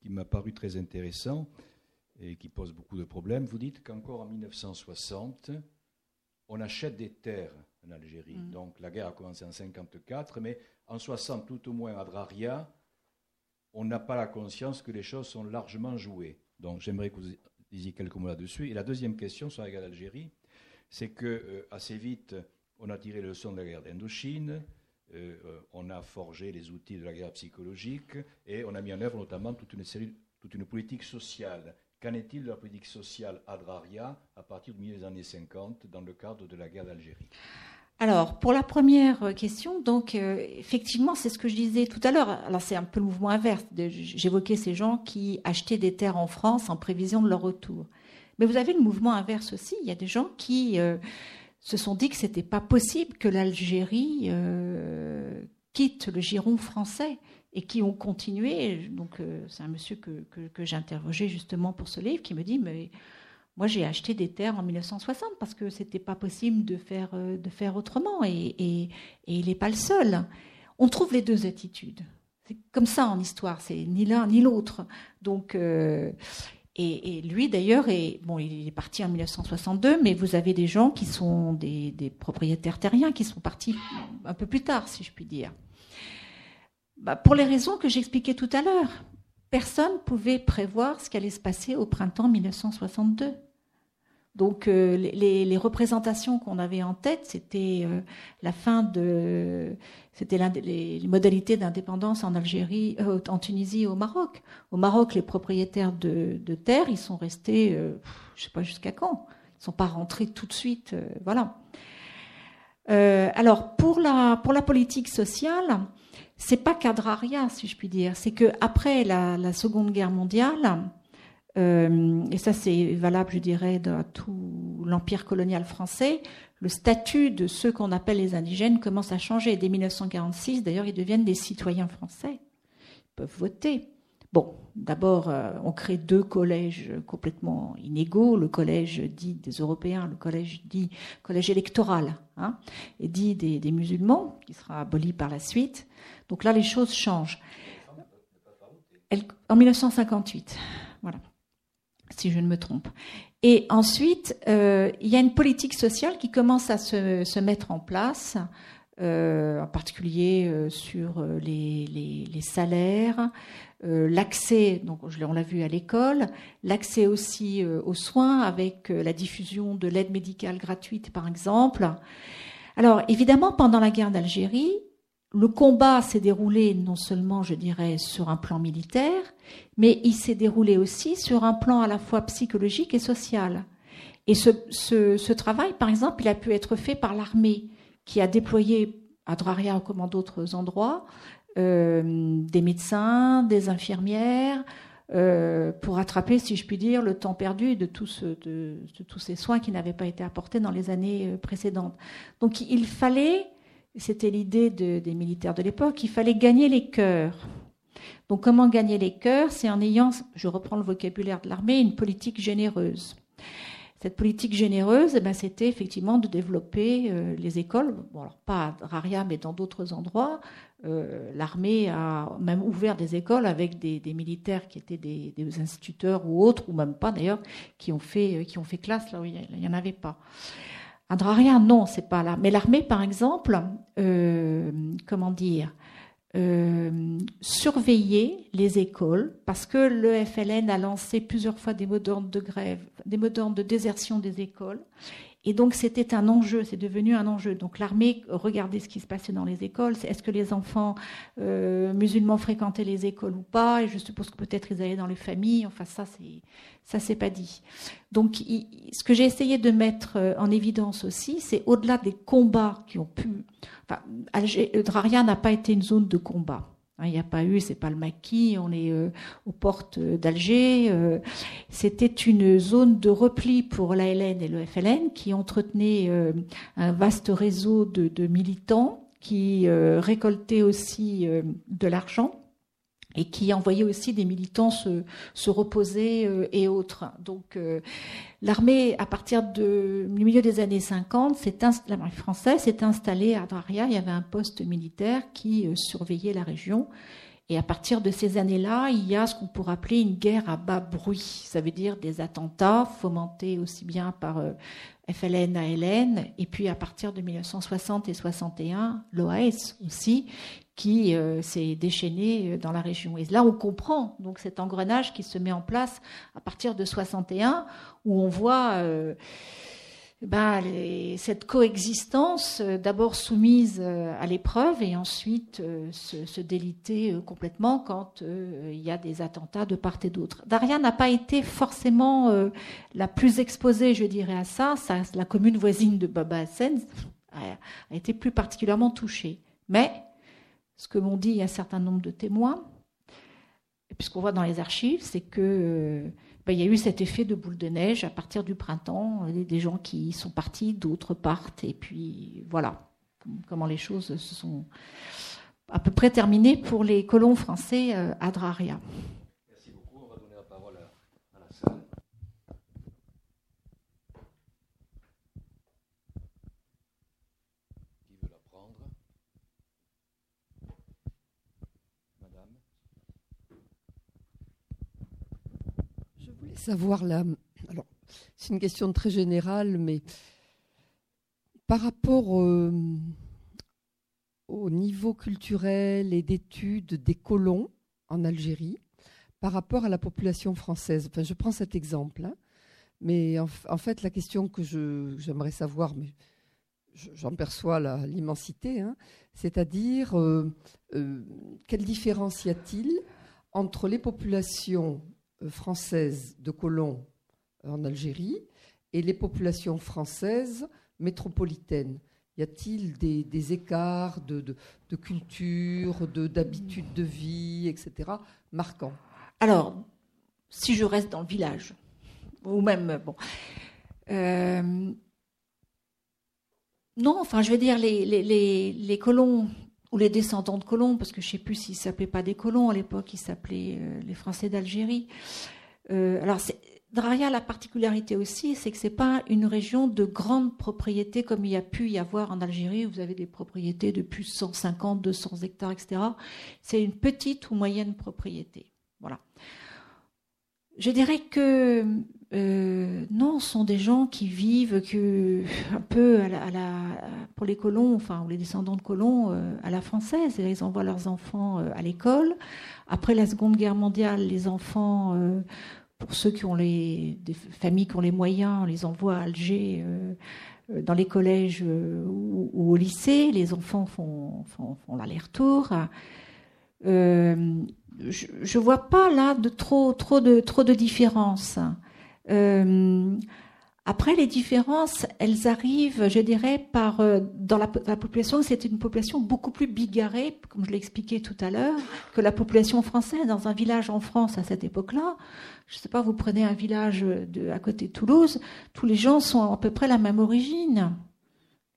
qui m'a paru très intéressant et qui pose beaucoup de problèmes. Vous dites qu'encore en 1960, on achète des terres en Algérie. Mm. Donc la guerre a commencé en 54, mais en 60, tout au moins à Draria, on n'a pas la conscience que les choses sont largement jouées. Donc j'aimerais que vous disiez quelques mots là-dessus. Et la deuxième question sur la guerre d'Algérie, c'est que euh, assez vite, on a tiré les leçons de la guerre d'Indochine, euh, euh, on a forgé les outils de la guerre psychologique et on a mis en œuvre notamment toute une série, toute une politique sociale Qu'en est-il de la politique sociale agraria à partir du milieu des années 50 dans le cadre de la guerre d'Algérie? Alors, pour la première question, donc euh, effectivement, c'est ce que je disais tout à l'heure. Alors, c'est un peu le mouvement inverse. J'évoquais ces gens qui achetaient des terres en France en prévision de leur retour. Mais vous avez le mouvement inverse aussi. Il y a des gens qui euh, se sont dit que c'était pas possible que l'Algérie euh, quitte le giron français et qui ont continué. Donc, euh, c'est un monsieur que, que, j'ai interrogé justement pour ce livre qui me dit Mais moi, j'ai acheté des terres en 1960 parce que c'était pas possible de faire, euh, de faire autrement. Et, il n'est pas le seul. On trouve les deux attitudes. C'est comme ça en histoire, c'est ni l'un ni l'autre. Donc, euh, et, lui d'ailleurs, bon, il est parti en 1962, mais vous avez des gens qui sont des propriétaires terriens qui sont partis un peu plus tard, si je puis dire. Bah, pour les raisons que j'expliquais tout à l'heure. Personne ne pouvait prévoir ce qui allait se passer au printemps 1962. Donc euh, les, représentations qu'on avait en tête, c'était euh, la fin de, c'était les, modalités d'indépendance en Algérie, euh, en Tunisie et au Maroc. Au Maroc, les propriétaires de, terres, ils sont restés, je sais pas jusqu'à quand. Ils sont pas rentrés tout de suite, voilà. alors pour la pour la politique sociale, c'est pas Cadraria, si je puis dire. C'est que après la, Seconde Guerre mondiale, euh, et ça c'est valable, je dirais, de tout l'empire colonial français, le statut de ceux qu'on appelle les indigènes commence à changer. Dès 1946, d'ailleurs, ils deviennent des citoyens français. Ils peuvent voter. Bon, d'abord, euh, on crée deux collèges complètement inégaux, le collège dit des Européens, le collège dit collège électoral, hein, et dit des, musulmans, qui sera aboli par la suite. Donc là, les choses changent. en 1958, voilà, si je ne me trompe. Et ensuite, euh, il y a une politique sociale qui commence à se, mettre en place, euh, en particulier sur les, les salaires, euh, l'accès, donc on l'a vu à l'école, l'accès aussi euh, aux soins avec euh, la diffusion de l'aide médicale gratuite par exemple. Alors évidemment, pendant la guerre d'Algérie, le combat s'est déroulé non seulement, je dirais, sur un plan militaire, mais il s'est déroulé aussi sur un plan à la fois psychologique et social. Et ce, travail, par exemple, il a pu être fait par l'armée, qui a déployé à Draria comme en d'autres endroits, euh, des médecins, des infirmières, euh, pour rattraper, si je puis dire, le temps perdu de, de, tous ces soins qui n'avaient pas été apportés dans les années euh, précédentes. Donc il fallait, c'était l'idée des militaires de l'époque, il fallait gagner les cœurs. Donc comment gagner les cœurs? C'est en ayant, je reprends le vocabulaire de l'armée, une politique généreuse. Cette politique généreuse, eh ben, c'était effectivement de développer les écoles, bon, alors pas à Raria, mais dans d'autres endroits, euh, l'armée a même ouvert des écoles avec des, militaires qui étaient des, instituteurs ou autres, ou même pas d'ailleurs, qui ont fait euh, qui ont fait classe là où il n'y en avait pas. Adraria, non, c'est pas là. Mais l'armée, par exemple, euh, comment dire, surveiller les écoles parce que le FLN a lancé plusieurs fois des mots d'ordre de grève, des mots d'ordre de désertion des écoles. Et donc c'était un enjeu, c'est devenu un enjeu. Donc l'armée regardait ce qui se passait dans les écoles. Est-ce que les enfants euh, musulmans fréquentaient les écoles ou pas Et je suppose que peut-être ils allaient dans les familles. Enfin ça c'est ça c'est pas dit. Donc ce que j'ai essayé de mettre euh, en évidence aussi, c'est au-delà des combats qui ont pu. Enfin, Draria n'a pas été une zone de combat. Hein, il n'y a pas eu, c'est pas le maquis, on est euh, aux portes d'Alger. Euh, c'était une zone de repli pour l'ALN et le FLN qui entretenaient euh, un vaste réseau de militants qui récoltaient aussi de l'argent et qui envoyait aussi des militants se, se reposer euh, et autres. Donc euh, l'armée, à partir du milieu des années 50, l'armée française s'est installée à Draria. Il y avait un poste militaire qui euh, surveillait la région. Et à partir de ces années-là, il y a ce qu'on pourrait appeler une guerre à bas bruit. Ça veut dire des attentats fomentés aussi bien par FLN, ALN, et puis à partir de 1960 et 61, l'OAS aussi, qui euh, s'est déchaîné euh, dans la région. Et là, on comprend donc cet engrenage qui se met en place à partir de 61, où on voit euh, ben, cette coexistence d'abord soumise à l'épreuve et ensuite se, déliter complètement quand il y a des attentats de part et d'autre. Daria n'a pas été forcément la plus exposée, je dirais, à ça. la commune voisine de Baba Hassen a été plus particulièrement touchée. Mais ce que m'ont dit un certain nombre de témoins, et puis ce qu'on voit dans les archives, c'est que euh, ben, il y a eu cet effet de boule de neige à partir du printemps, des gens qui sont partis, d'autres partent, et puis voilà comment les choses se sont à peu près terminées pour les colons français euh, à Draria. Savoir là. Alors, c'est une question très générale, mais par rapport au niveau culturel et d'études des colons en Algérie, par rapport à la population française. Enfin, je prends cet exemple, hein, mais en, fait, la question que j'aimerais savoir, mais j'en perçois l'immensité, hein, c'est-à-dire euh, euh, quelle différence y a-t-il entre les populations françaises de colons en Algérie et les populations françaises métropolitaines Y a-t-il des, écarts de, culture, d'habitude de, vie, etc., marquants? Alors, si je reste dans le village, ou même, bon. Euh, non, enfin, je veux dire, les, colons ou les descendants de colons, parce que je ne sais plus s'ils ne s'appelaient pas des colons à l'époque, ils s'appelaient euh, les Français d'Algérie. Euh, alors, Draria, la particularité aussi, c'est que ce n'est pas une région de grande propriété comme il y a pu y avoir en Algérie, où vous avez des propriétés de plus de 150, 200 hectares, etc. C'est une petite ou moyenne propriété. Voilà. Je dirais que euh, non, ce sont des gens qui vivent un peu pour les colons, enfin, ou les descendants de colons, euh, à la française. Ils envoient leurs enfants euh, à l'école. Après la Seconde Guerre mondiale, les enfants, pour ceux qui ont les, des familles qui ont les moyens, on les envoie à Alger dans les collèges ou, au lycée. Les enfants font, font, font l'aller-retour. Je ne vois pas là de trop, trop, de, trop de différences. Euh, après, les différences, elles arrivent, je dirais, par euh, dans la, population. C'est une population beaucoup plus bigarrée, comme je l'ai expliqué tout à l'heure, que la population française. Dans un village en France à cette époque-là, je ne sais pas, vous prenez un village de, à côté de Toulouse, tous les gens sont à peu près la même origine.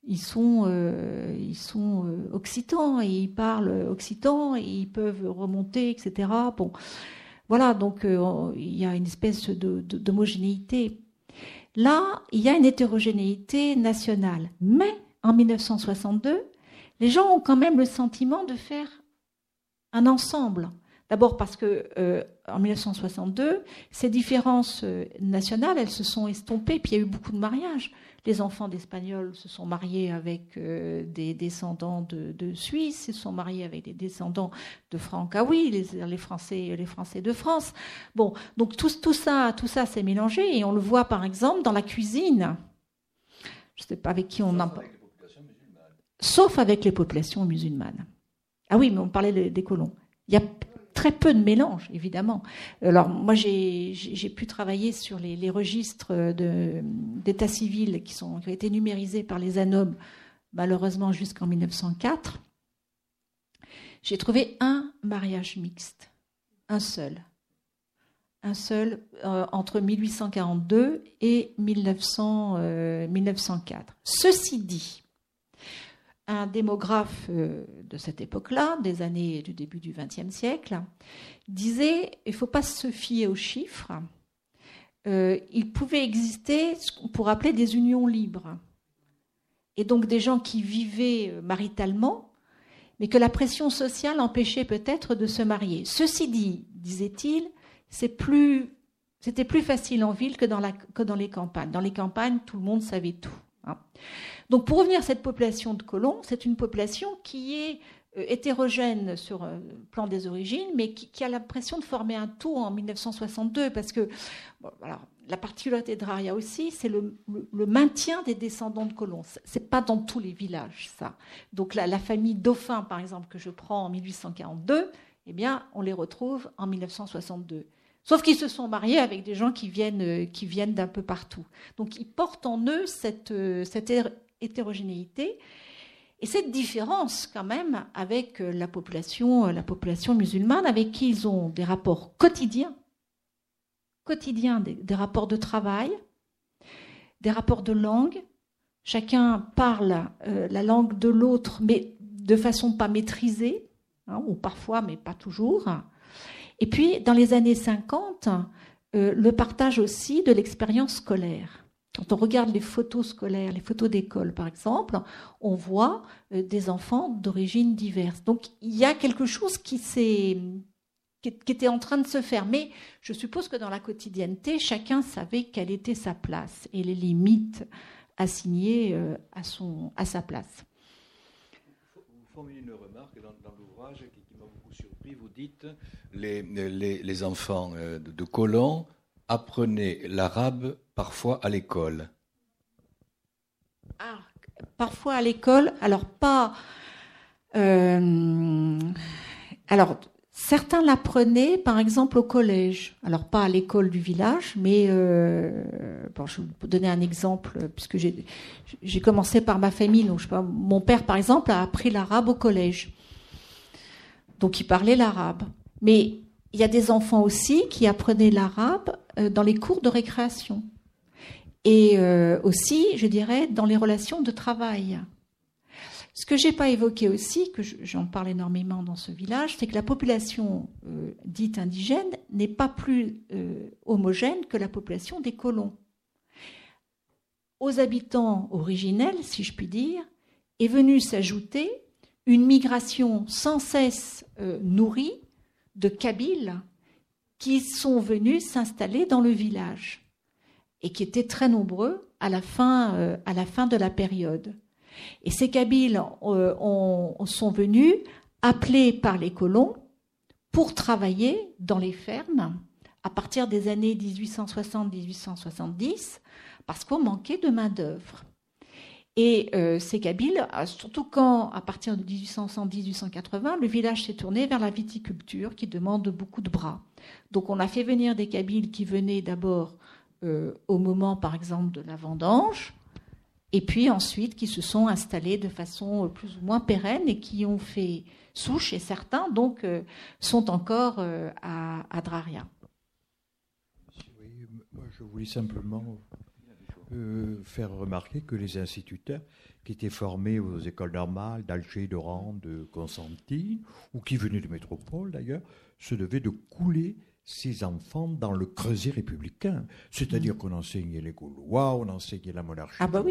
Ils sont, euh, ils sont occitans et ils parlent occitan et ils peuvent remonter, etc. Bon, voilà, donc euh, il y a une espèce d'homogénéité. Là, il y a une hétérogénéité nationale. Mais en 1962, les gens ont quand même le sentiment de faire un ensemble. D'abord parce que euh, en 1962, ces différences euh, nationales, elles se sont estompées, puis il y a eu beaucoup de mariages. Les enfants d'Espagnols se sont mariés avec euh, des descendants de, Suisses, se sont mariés avec des descendants de Francaoui, les, les, Français, les Français de France. Bon, donc tout, tout ça, tout ça s'est mélangé et on le voit par exemple dans la cuisine. Je ne sais pas avec qui on en parle. Sauf avec les populations musulmanes. Ah oui, mais on parlait des colons. Il y a très peu de mélange, évidemment. Alors moi, j'ai pu travailler sur les, registres d'état civil qui, ont été numérisés par les ANOM, malheureusement jusqu'en 1904. J'ai trouvé un mariage mixte, un seul. Un seul euh, entre 1842 et 1900, 1904. Euh, Ceci dit, un démographe euh, de cette époque-là, des années du début du XXe siècle, disait il ne faut pas se fier aux chiffres. Euh, il pouvait exister ce appeler des unions libres. Et donc des gens qui vivaient euh, maritalement, mais que la pression sociale empêchait peut-être de se marier. Ceci dit, disait-il, c'était plus facile en ville que dans, la, que dans les campagnes. Dans les campagnes, tout le monde savait tout. Hein. Donc pour revenir à cette population de colons, c'est une population qui est euh, hétérogène sur le plan des origines, mais qui, a l'impression de former un tout en 1962, parce que la particularité de Raria aussi, c'est le, maintien des descendants de colons. C'est pas dans tous les villages, ça. Donc la, famille Dauphin, par exemple, que je prends en 1842, eh bien, on les retrouve en 1962. Sauf qu'ils se sont mariés avec des gens qui viennent, euh, qui viennent d'un peu partout. Donc ils portent en eux cette, euh, cette hétérogénéité et cette différence quand même avec euh, la population, la population musulmane, avec qui ils ont des rapports quotidiens, quotidiens, des, rapports de travail, des rapports de langue. Chacun parle la langue de l'autre, mais de façon pas maîtrisée, hein, ou parfois, mais pas toujours. Et puis, dans les années 50, euh, le partage aussi de l'expérience scolaire. Quand on regarde les photos scolaires, les photos d'école par exemple, on voit euh, des enfants d'origine diverses. Donc il y a quelque chose qui s'est qui était en train de se faire. Mais je suppose que dans la quotidienneté, chacun savait quelle était sa place et les limites assignées euh, à, sa place. Vous formulez une remarque dans, l'ouvrage qui, m'a beaucoup surpris. Vous dites les, enfants euh, de colons apprenaient l'arabe parfois à l'école. Ah, parfois à l'école, alors pas. Euh, alors, certains l'apprenaient, par exemple, au collège. Alors, pas à l'école du village, mais. Euh, je vais vous donner un exemple, puisque j'ai commencé par ma famille. Mon père, par exemple, a appris l'arabe au collège. Donc, il parlait l'arabe. Mais il y a des enfants aussi qui apprenaient l'arabe euh, dans les cours de récréation. et aussi, je dirais, dans les relations de travail. Ce que j'ai pas évoqué aussi, que j'en parle énormément dans ce village, c'est que la population euh, dite indigène n'est pas plus euh, homogène que la population des colons. Aux habitants originels, si je puis dire, est venue s'ajouter une migration sans cesse euh, nourrie de Kabyles qui sont venus s'installer dans le village et qui étaient très nombreux à la fin, fin de la période. Et ces Kabyles euh, sont venus appelés par les colons pour travailler dans les fermes à partir des années 1860-1870 parce qu'on manquait de main-d'œuvre. Et euh, ces Kabyles, euh, surtout quand, à partir de 1860-1880, le village s'est tourné vers la viticulture qui demande beaucoup de bras. Donc on a fait venir des Kabyles qui venaient d'abord au moment, par exemple, de la vendange, et puis ensuite qui se sont installés de façon plus ou moins pérenne et qui ont fait souche, et certains donc euh, sont encore euh, à, Draria. moi je simplement euh, faire remarquer que les instituteurs qui étaient formés aux écoles normales d'Alger, de Rand, de Constantine, ou qui venaient de métropole d'ailleurs, se devaient de couler ses enfants dans le creuset républicain. C'est-à-dire mm. qu'on enseignait les Gaulois, on enseignait la monarchie ah bah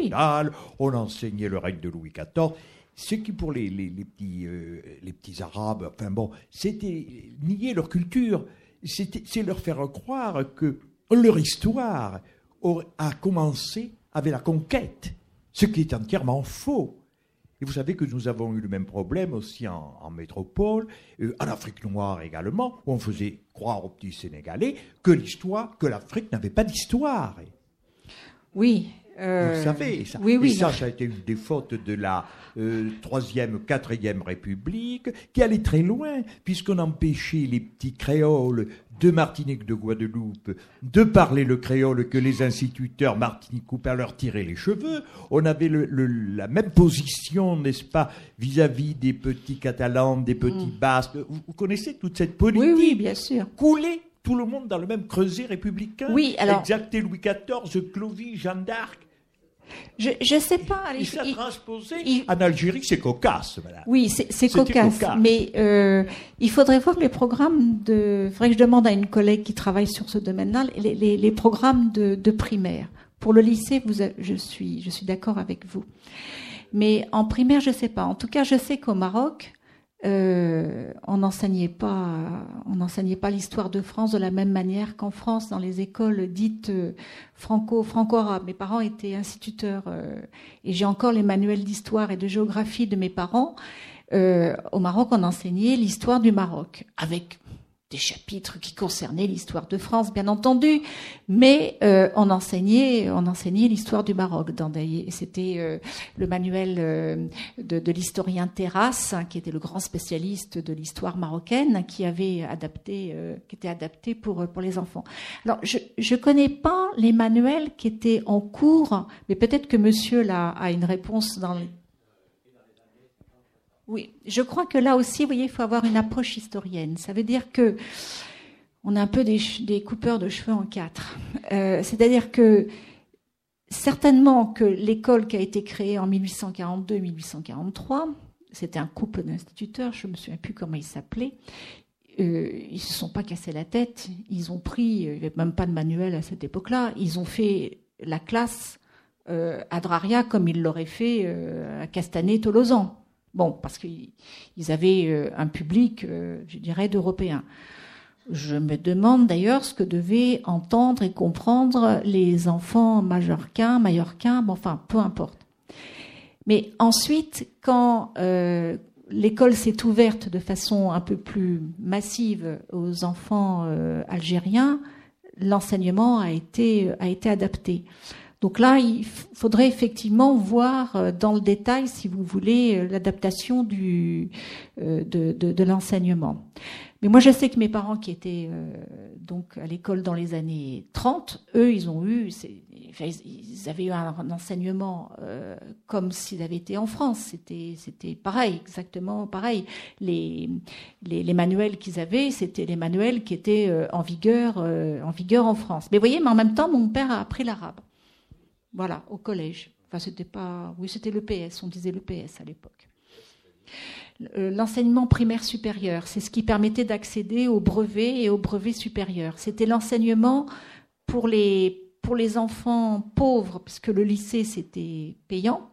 on enseignait le règne de Louis XIV. Ce qui, pour les, les, petits, euh, les petits Arabes, enfin bon, c'était nier leur culture. C'est leur faire croire que leur histoire a commencé avec la conquête, ce qui est entièrement faux. Et vous savez que nous avons eu le même problème aussi en, métropole, euh, en Afrique noire également, où on faisait croire aux petits Sénégalais que l'histoire, que l'Afrique n'avait pas d'histoire. Oui. Euh, vous savez, ça. Oui, oui, Et ça, ça a été une des fautes de la euh, troisième, quatrième République, qui allait très loin, puisqu'on empêchait les petits créoles de Martinique, de Guadeloupe, de parler le créole que les instituteurs martiniquais leur tiraient les cheveux. On avait la même position, n'est-ce pas, vis-à-vis des petits catalans, des petits mm. basques. Vous, connaissez toute cette politique Oui, oui, bien sûr. Couler tout le monde dans le même creuset républicain. Oui, alors. Exacté Louis XIV, Clovis, Jeanne d'Arc. Je ne sais pas. Il s'est transposé en Algérie, c'est cocasse. Oui, c'est cocasse, Mais euh, il faudrait voir les programmes de. Il faudrait que je demande à une collègue qui travaille sur ce domaine-là les, les, programmes de, de, primaire. Pour le lycée, vous, je suis, je suis d'accord avec vous. Mais en primaire, je ne sais pas. En tout cas, je sais qu'au Maroc, euh, on n'enseignait pas, on n'enseignait pas l'histoire de France de la même manière qu'en France dans les écoles dites euh, franco franco-arabes. Mes parents étaient instituteurs euh, et j'ai encore les manuels d'histoire et de géographie de mes parents. au Maroc, on enseignait l'histoire du Maroc avec des chapitres qui concernaient l'histoire de France, bien entendu, mais euh, on enseignait, on enseignait l'histoire du Maroc. C'était euh, le manuel euh, de, l'historien Terrasse, hein, qui était le grand spécialiste de l'histoire marocaine, qui avait adapté, qui était adapté pour pour les enfants. Alors, je je connais pas les manuels qui étaient en cours, mais peut-être que Monsieur là a une réponse dans oui, je crois que là aussi, vous voyez, il faut avoir une approche historienne. Ça veut dire que on a un peu des, coupeurs de cheveux en quatre. Euh, c'est-à-dire que certainement que l'école qui a été créée en 1842-1843, c'était un couple d'instituteurs, je ne me souviens plus comment ils s'appelaient, euh, ils ne se sont pas cassés la tête, ils ont pris, il n'y avait même pas de manuel à cette époque-là, ils ont fait la classe euh, à Draria comme ils l'auraient fait à Castanet-Tolosan. Bon, parce qu'ils avaient euh, un public, euh, je dirais, d'Européens. Je me demande d'ailleurs ce que devaient entendre et comprendre les enfants majorquins, mallorquins, bon, enfin, peu importe. Mais ensuite, quand euh, l'école s'est ouverte de façon un peu plus massive aux enfants algériens, l'enseignement a été, a été adapté. Donc là, il faudrait effectivement voir euh, dans le détail, si vous voulez, euh, l'adaptation du euh, de, de, de l'enseignement. Mais moi, je sais que mes parents qui étaient donc à l'école dans les années 30, eux, ils ont eu, enfin, ils avaient eu un, enseignement comme s'ils avaient été en France. C'était, c'était pareil, exactement pareil. Les, les, les manuels qu'ils avaient, c'était les manuels qui étaient en vigueur, en vigueur en France. Mais vous voyez, mais en même temps, mon père a appris l'arabe. Voilà, au collège. Enfin, c'était pas. Oui, c'était le PS, on disait le PS à l'époque. Euh, l'enseignement primaire supérieur, c'est ce qui permettait d'accéder au brevet et au brevet supérieur. C'était l'enseignement pour les, pour les enfants pauvres, puisque le lycée c'était payant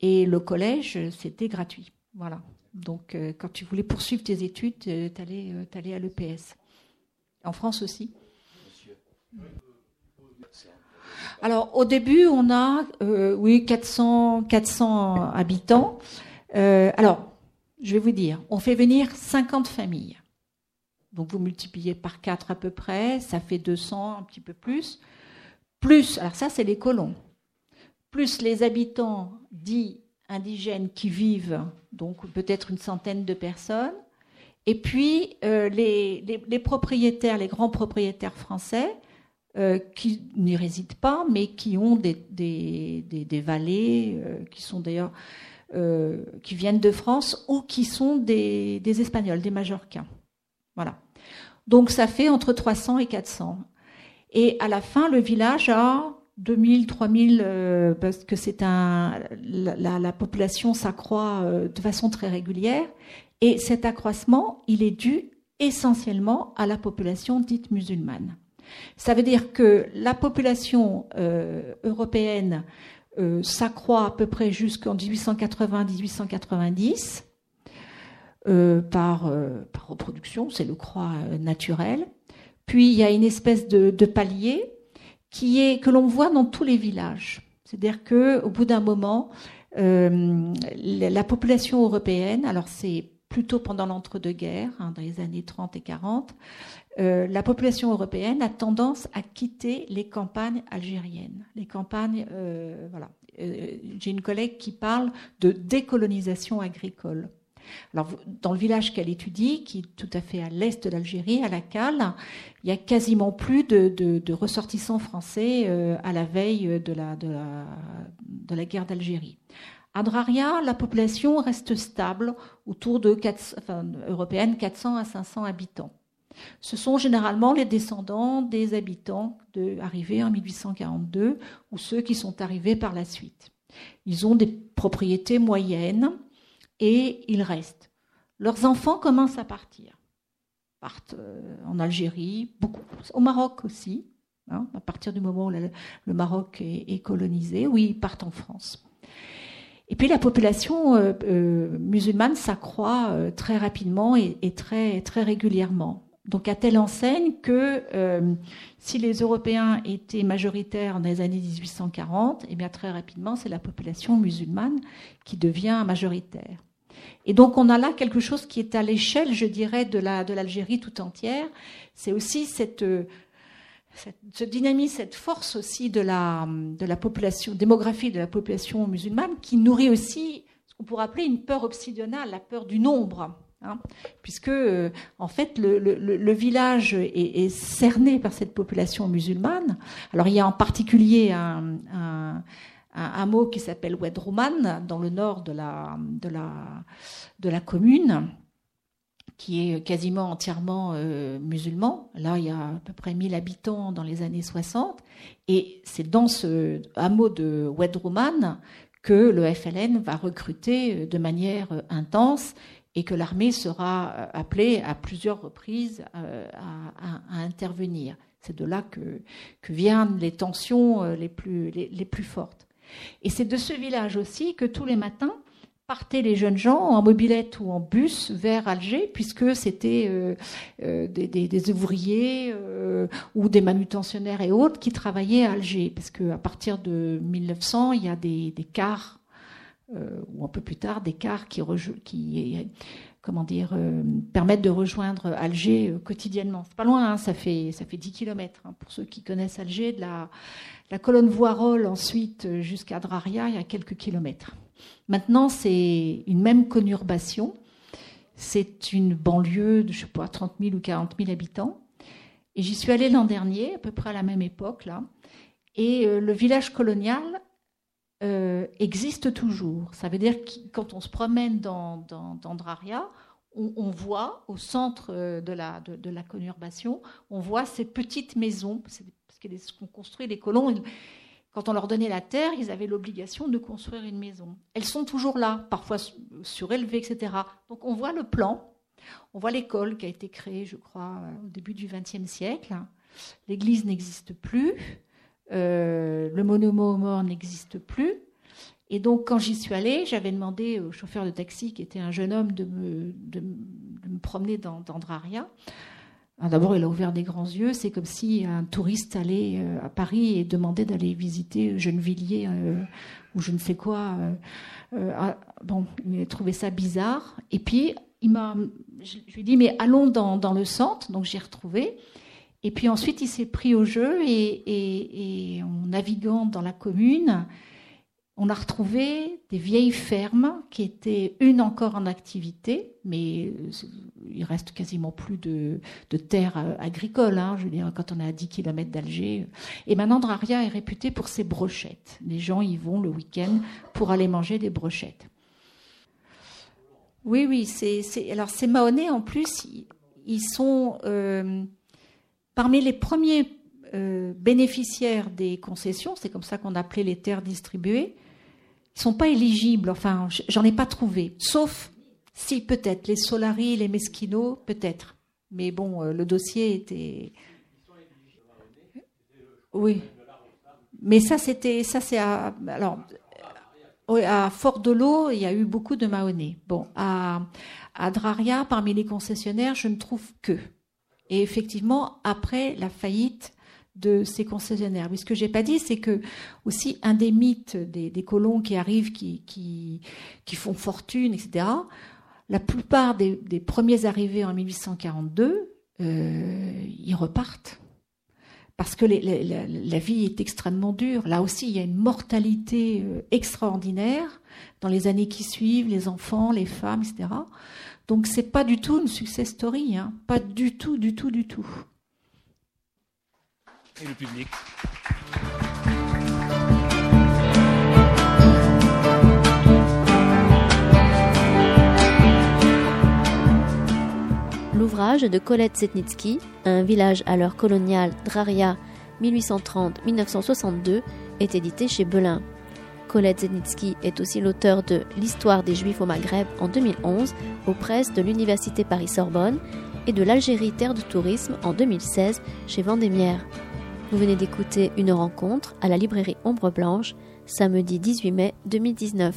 et le collège c'était gratuit. Voilà. Donc euh, quand tu voulais poursuivre tes études, euh, tu allais, à l'EPS. En France aussi. Alors au début, on a oui 400, 400 habitants. alors je vais vous dire, on fait venir 50 familles. Donc vous multipliez par 4 à peu près, ça fait 200, un petit peu plus. Plus, alors ça c'est les colons, plus les habitants dits indigènes qui vivent, donc peut-être une centaine de personnes. Et puis euh, les, propriétaires, les grands propriétaires français, euh, qui n'y résident pas, mais qui ont des, des, vallées, euh, qui sont d'ailleurs euh, qui viennent de France ou qui sont des, Espagnols, des Majorcains. Voilà. Donc ça fait entre 300 et 400. Et à la fin, le village a 2000, 3000, euh, parce que c'est un, la, population s'accroît de façon très régulière. Et cet accroissement, il est dû essentiellement à la population dite musulmane. Ça veut dire que la population européenne euh, s'accroît à peu près jusqu'en 1880-1890 euh, par, euh, reproduction, c'est le croix naturel. Puis il y a une espèce de, palier qui est que l'on voit dans tous les villages. C'est-à-dire que au bout d'un moment, la population européenne, alors c'est plutôt pendant l'entre-deux-guerres, hein, dans les années 30 et 40, euh, la population européenne a tendance à quitter les campagnes algériennes. Les campagnes, euh, voilà. Euh, j'ai une collègue qui parle de décolonisation agricole. Alors, dans le village qu'elle étudie, qui est tout à fait à l'est de l'Algérie, à la Cale, il y a quasiment plus de, ressortissants français à la veille de la, de la, guerre d'Algérie. À Draria, la population reste stable, autour de européenne, 400 à 500 habitants. Ce sont généralement les descendants des habitants de, arrivés en 1842 ou ceux qui sont arrivés par la suite. Ils ont des propriétés moyennes et ils restent. Leurs enfants commencent à partir. Ils partent euh, en Algérie, beaucoup, au Maroc aussi, hein, à partir du moment où le, Maroc est, colonisé, oui, ils partent en France. Et puis la population euh, euh, musulmane s'accroît très rapidement et, très régulièrement. Donc à telle enseigne que euh, si les Européens étaient majoritaires dans les années 1840, eh bien très rapidement c'est la population musulmane qui devient majoritaire. Et donc on a là quelque chose qui est à l'échelle, je dirais, de la de l'Algérie tout entière. C'est aussi cette, cette ce dynamisme, cette force aussi de la de la population démographie de la population musulmane qui nourrit aussi ce qu'on pourrait appeler une peur obsidionale, la peur du nombre. Hein, puisque en fait le, village est, cerné par cette population musulmane. Alors il y a en particulier un, hameau qui s'appelle Wedrouman dans le nord de la, commune qui est quasiment entièrement euh, musulman. Là, il y a à peu près 1000 habitants dans les années 60. Et c'est dans ce hameau de Wedrouman que le FLN va recruter de manière intense et que l'armée sera euh, appelée à plusieurs reprises euh, à, intervenir. C'est de là que, viennent les tensions euh, les plus, les, plus fortes. Et c'est de ce village aussi que tous les matins partaient les jeunes gens en mobilette ou en bus vers Alger, puisque c'était des, ouvriers ou des manutentionnaires et autres qui travaillaient à Alger, parce qu'à partir de 1900, il y a des, des cars euh, ou un peu plus tard, des cars qui, euh, permettent de rejoindre Alger euh, quotidiennement. C'est pas loin, hein, ça, fait, ça fait 10 km. Hein, pour ceux qui connaissent Alger, de la, la colonne Voirol ensuite jusqu'à Draria, il y a quelques kilomètres. Maintenant, c'est une même conurbation. C'est une banlieue de, je sais pas, 30 000 ou 40 000 habitants. Et j'y suis allée l'an dernier, à peu près à la même époque, là. Et le village colonial euh, existe toujours. Ça veut dire que quand on se promène dans, dans, on, voit au centre euh, de la, de, la conurbation, on voit ces petites maisons, parce qu'on construit les colons, quand on leur donnait la terre, ils avaient l'obligation de construire une maison. Elles sont toujours là, parfois surélevées, etc. Donc on voit le plan, on voit l'école qui a été créée, je crois, au début du XXe siècle. L'église n'existe plus, euh, le morts n'existe plus. Et donc, quand j'y suis allée, j'avais demandé au chauffeur de taxi, qui était un jeune homme, de me, promener dans, dans Draria. D'abord, il a ouvert des grands yeux. C'est comme si un touriste allait euh, à Paris et demandait d'aller visiter Gennevilliers euh, ou je ne sais quoi. Ah, bon, il a trouvé ça bizarre. Et puis, il m'a, je lui ai dit, mais allons dans, dans le centre. Donc, j'ai retrouvé. Et puis ensuite, il s'est pris au jeu et, en naviguant dans la commune, on a retrouvé des vieilles fermes qui étaient une encore en activité, mais il reste quasiment plus de, terres agricoles. Hein, je veux dire, quand on est à 10 km d'Alger. Et maintenant, Draria est réputé pour ses brochettes. Les gens y vont le week-end pour aller manger des brochettes. Oui, oui, alors ces Mahonnais, en plus, ils, sont euh, Parmi les premiers euh, bénéficiaires des concessions, c'est comme ça qu'on appelait les terres distribuées, ils ne sont pas éligibles, enfin, j'en ai pas trouvé, sauf si peut-être les Solari, les Mesquino, peut-être. Mais bon, euh, le dossier était. Oui. Mais ça, c'était. Ça, c'est à. Alors. À Fort l'Eau, il y a eu beaucoup de Mahonais. Bon, à, à Draria, parmi les concessionnaires, je ne trouve que. Et effectivement, après la faillite de ces concessionnaires. Mais ce que j'ai pas dit, c'est que aussi un des mythes des, colons qui arrivent, qui, qui, font fortune, etc. La plupart des, premiers arrivés en 1842, euh, ils repartent parce que la, vie est extrêmement dure. Là aussi, il y a une mortalité euh, extraordinaire dans les années qui suivent, les enfants, les femmes, etc. Donc c'est pas du tout une success story, hein. pas du tout, du tout, du tout. Et le public L'ouvrage de Colette Setnitsky, Un village à l'heure coloniale, Draria 1830-1962, est édité chez Belin. Colette Zenitsky est aussi l'auteur de L'histoire des Juifs au Maghreb en 2011 aux presses de l'Université Paris-Sorbonne et de l'Algérie Terre de Tourisme en 2016 chez Vendémiaire. Vous venez d'écouter une rencontre à la librairie Ombre Blanche samedi 18 mai 2019.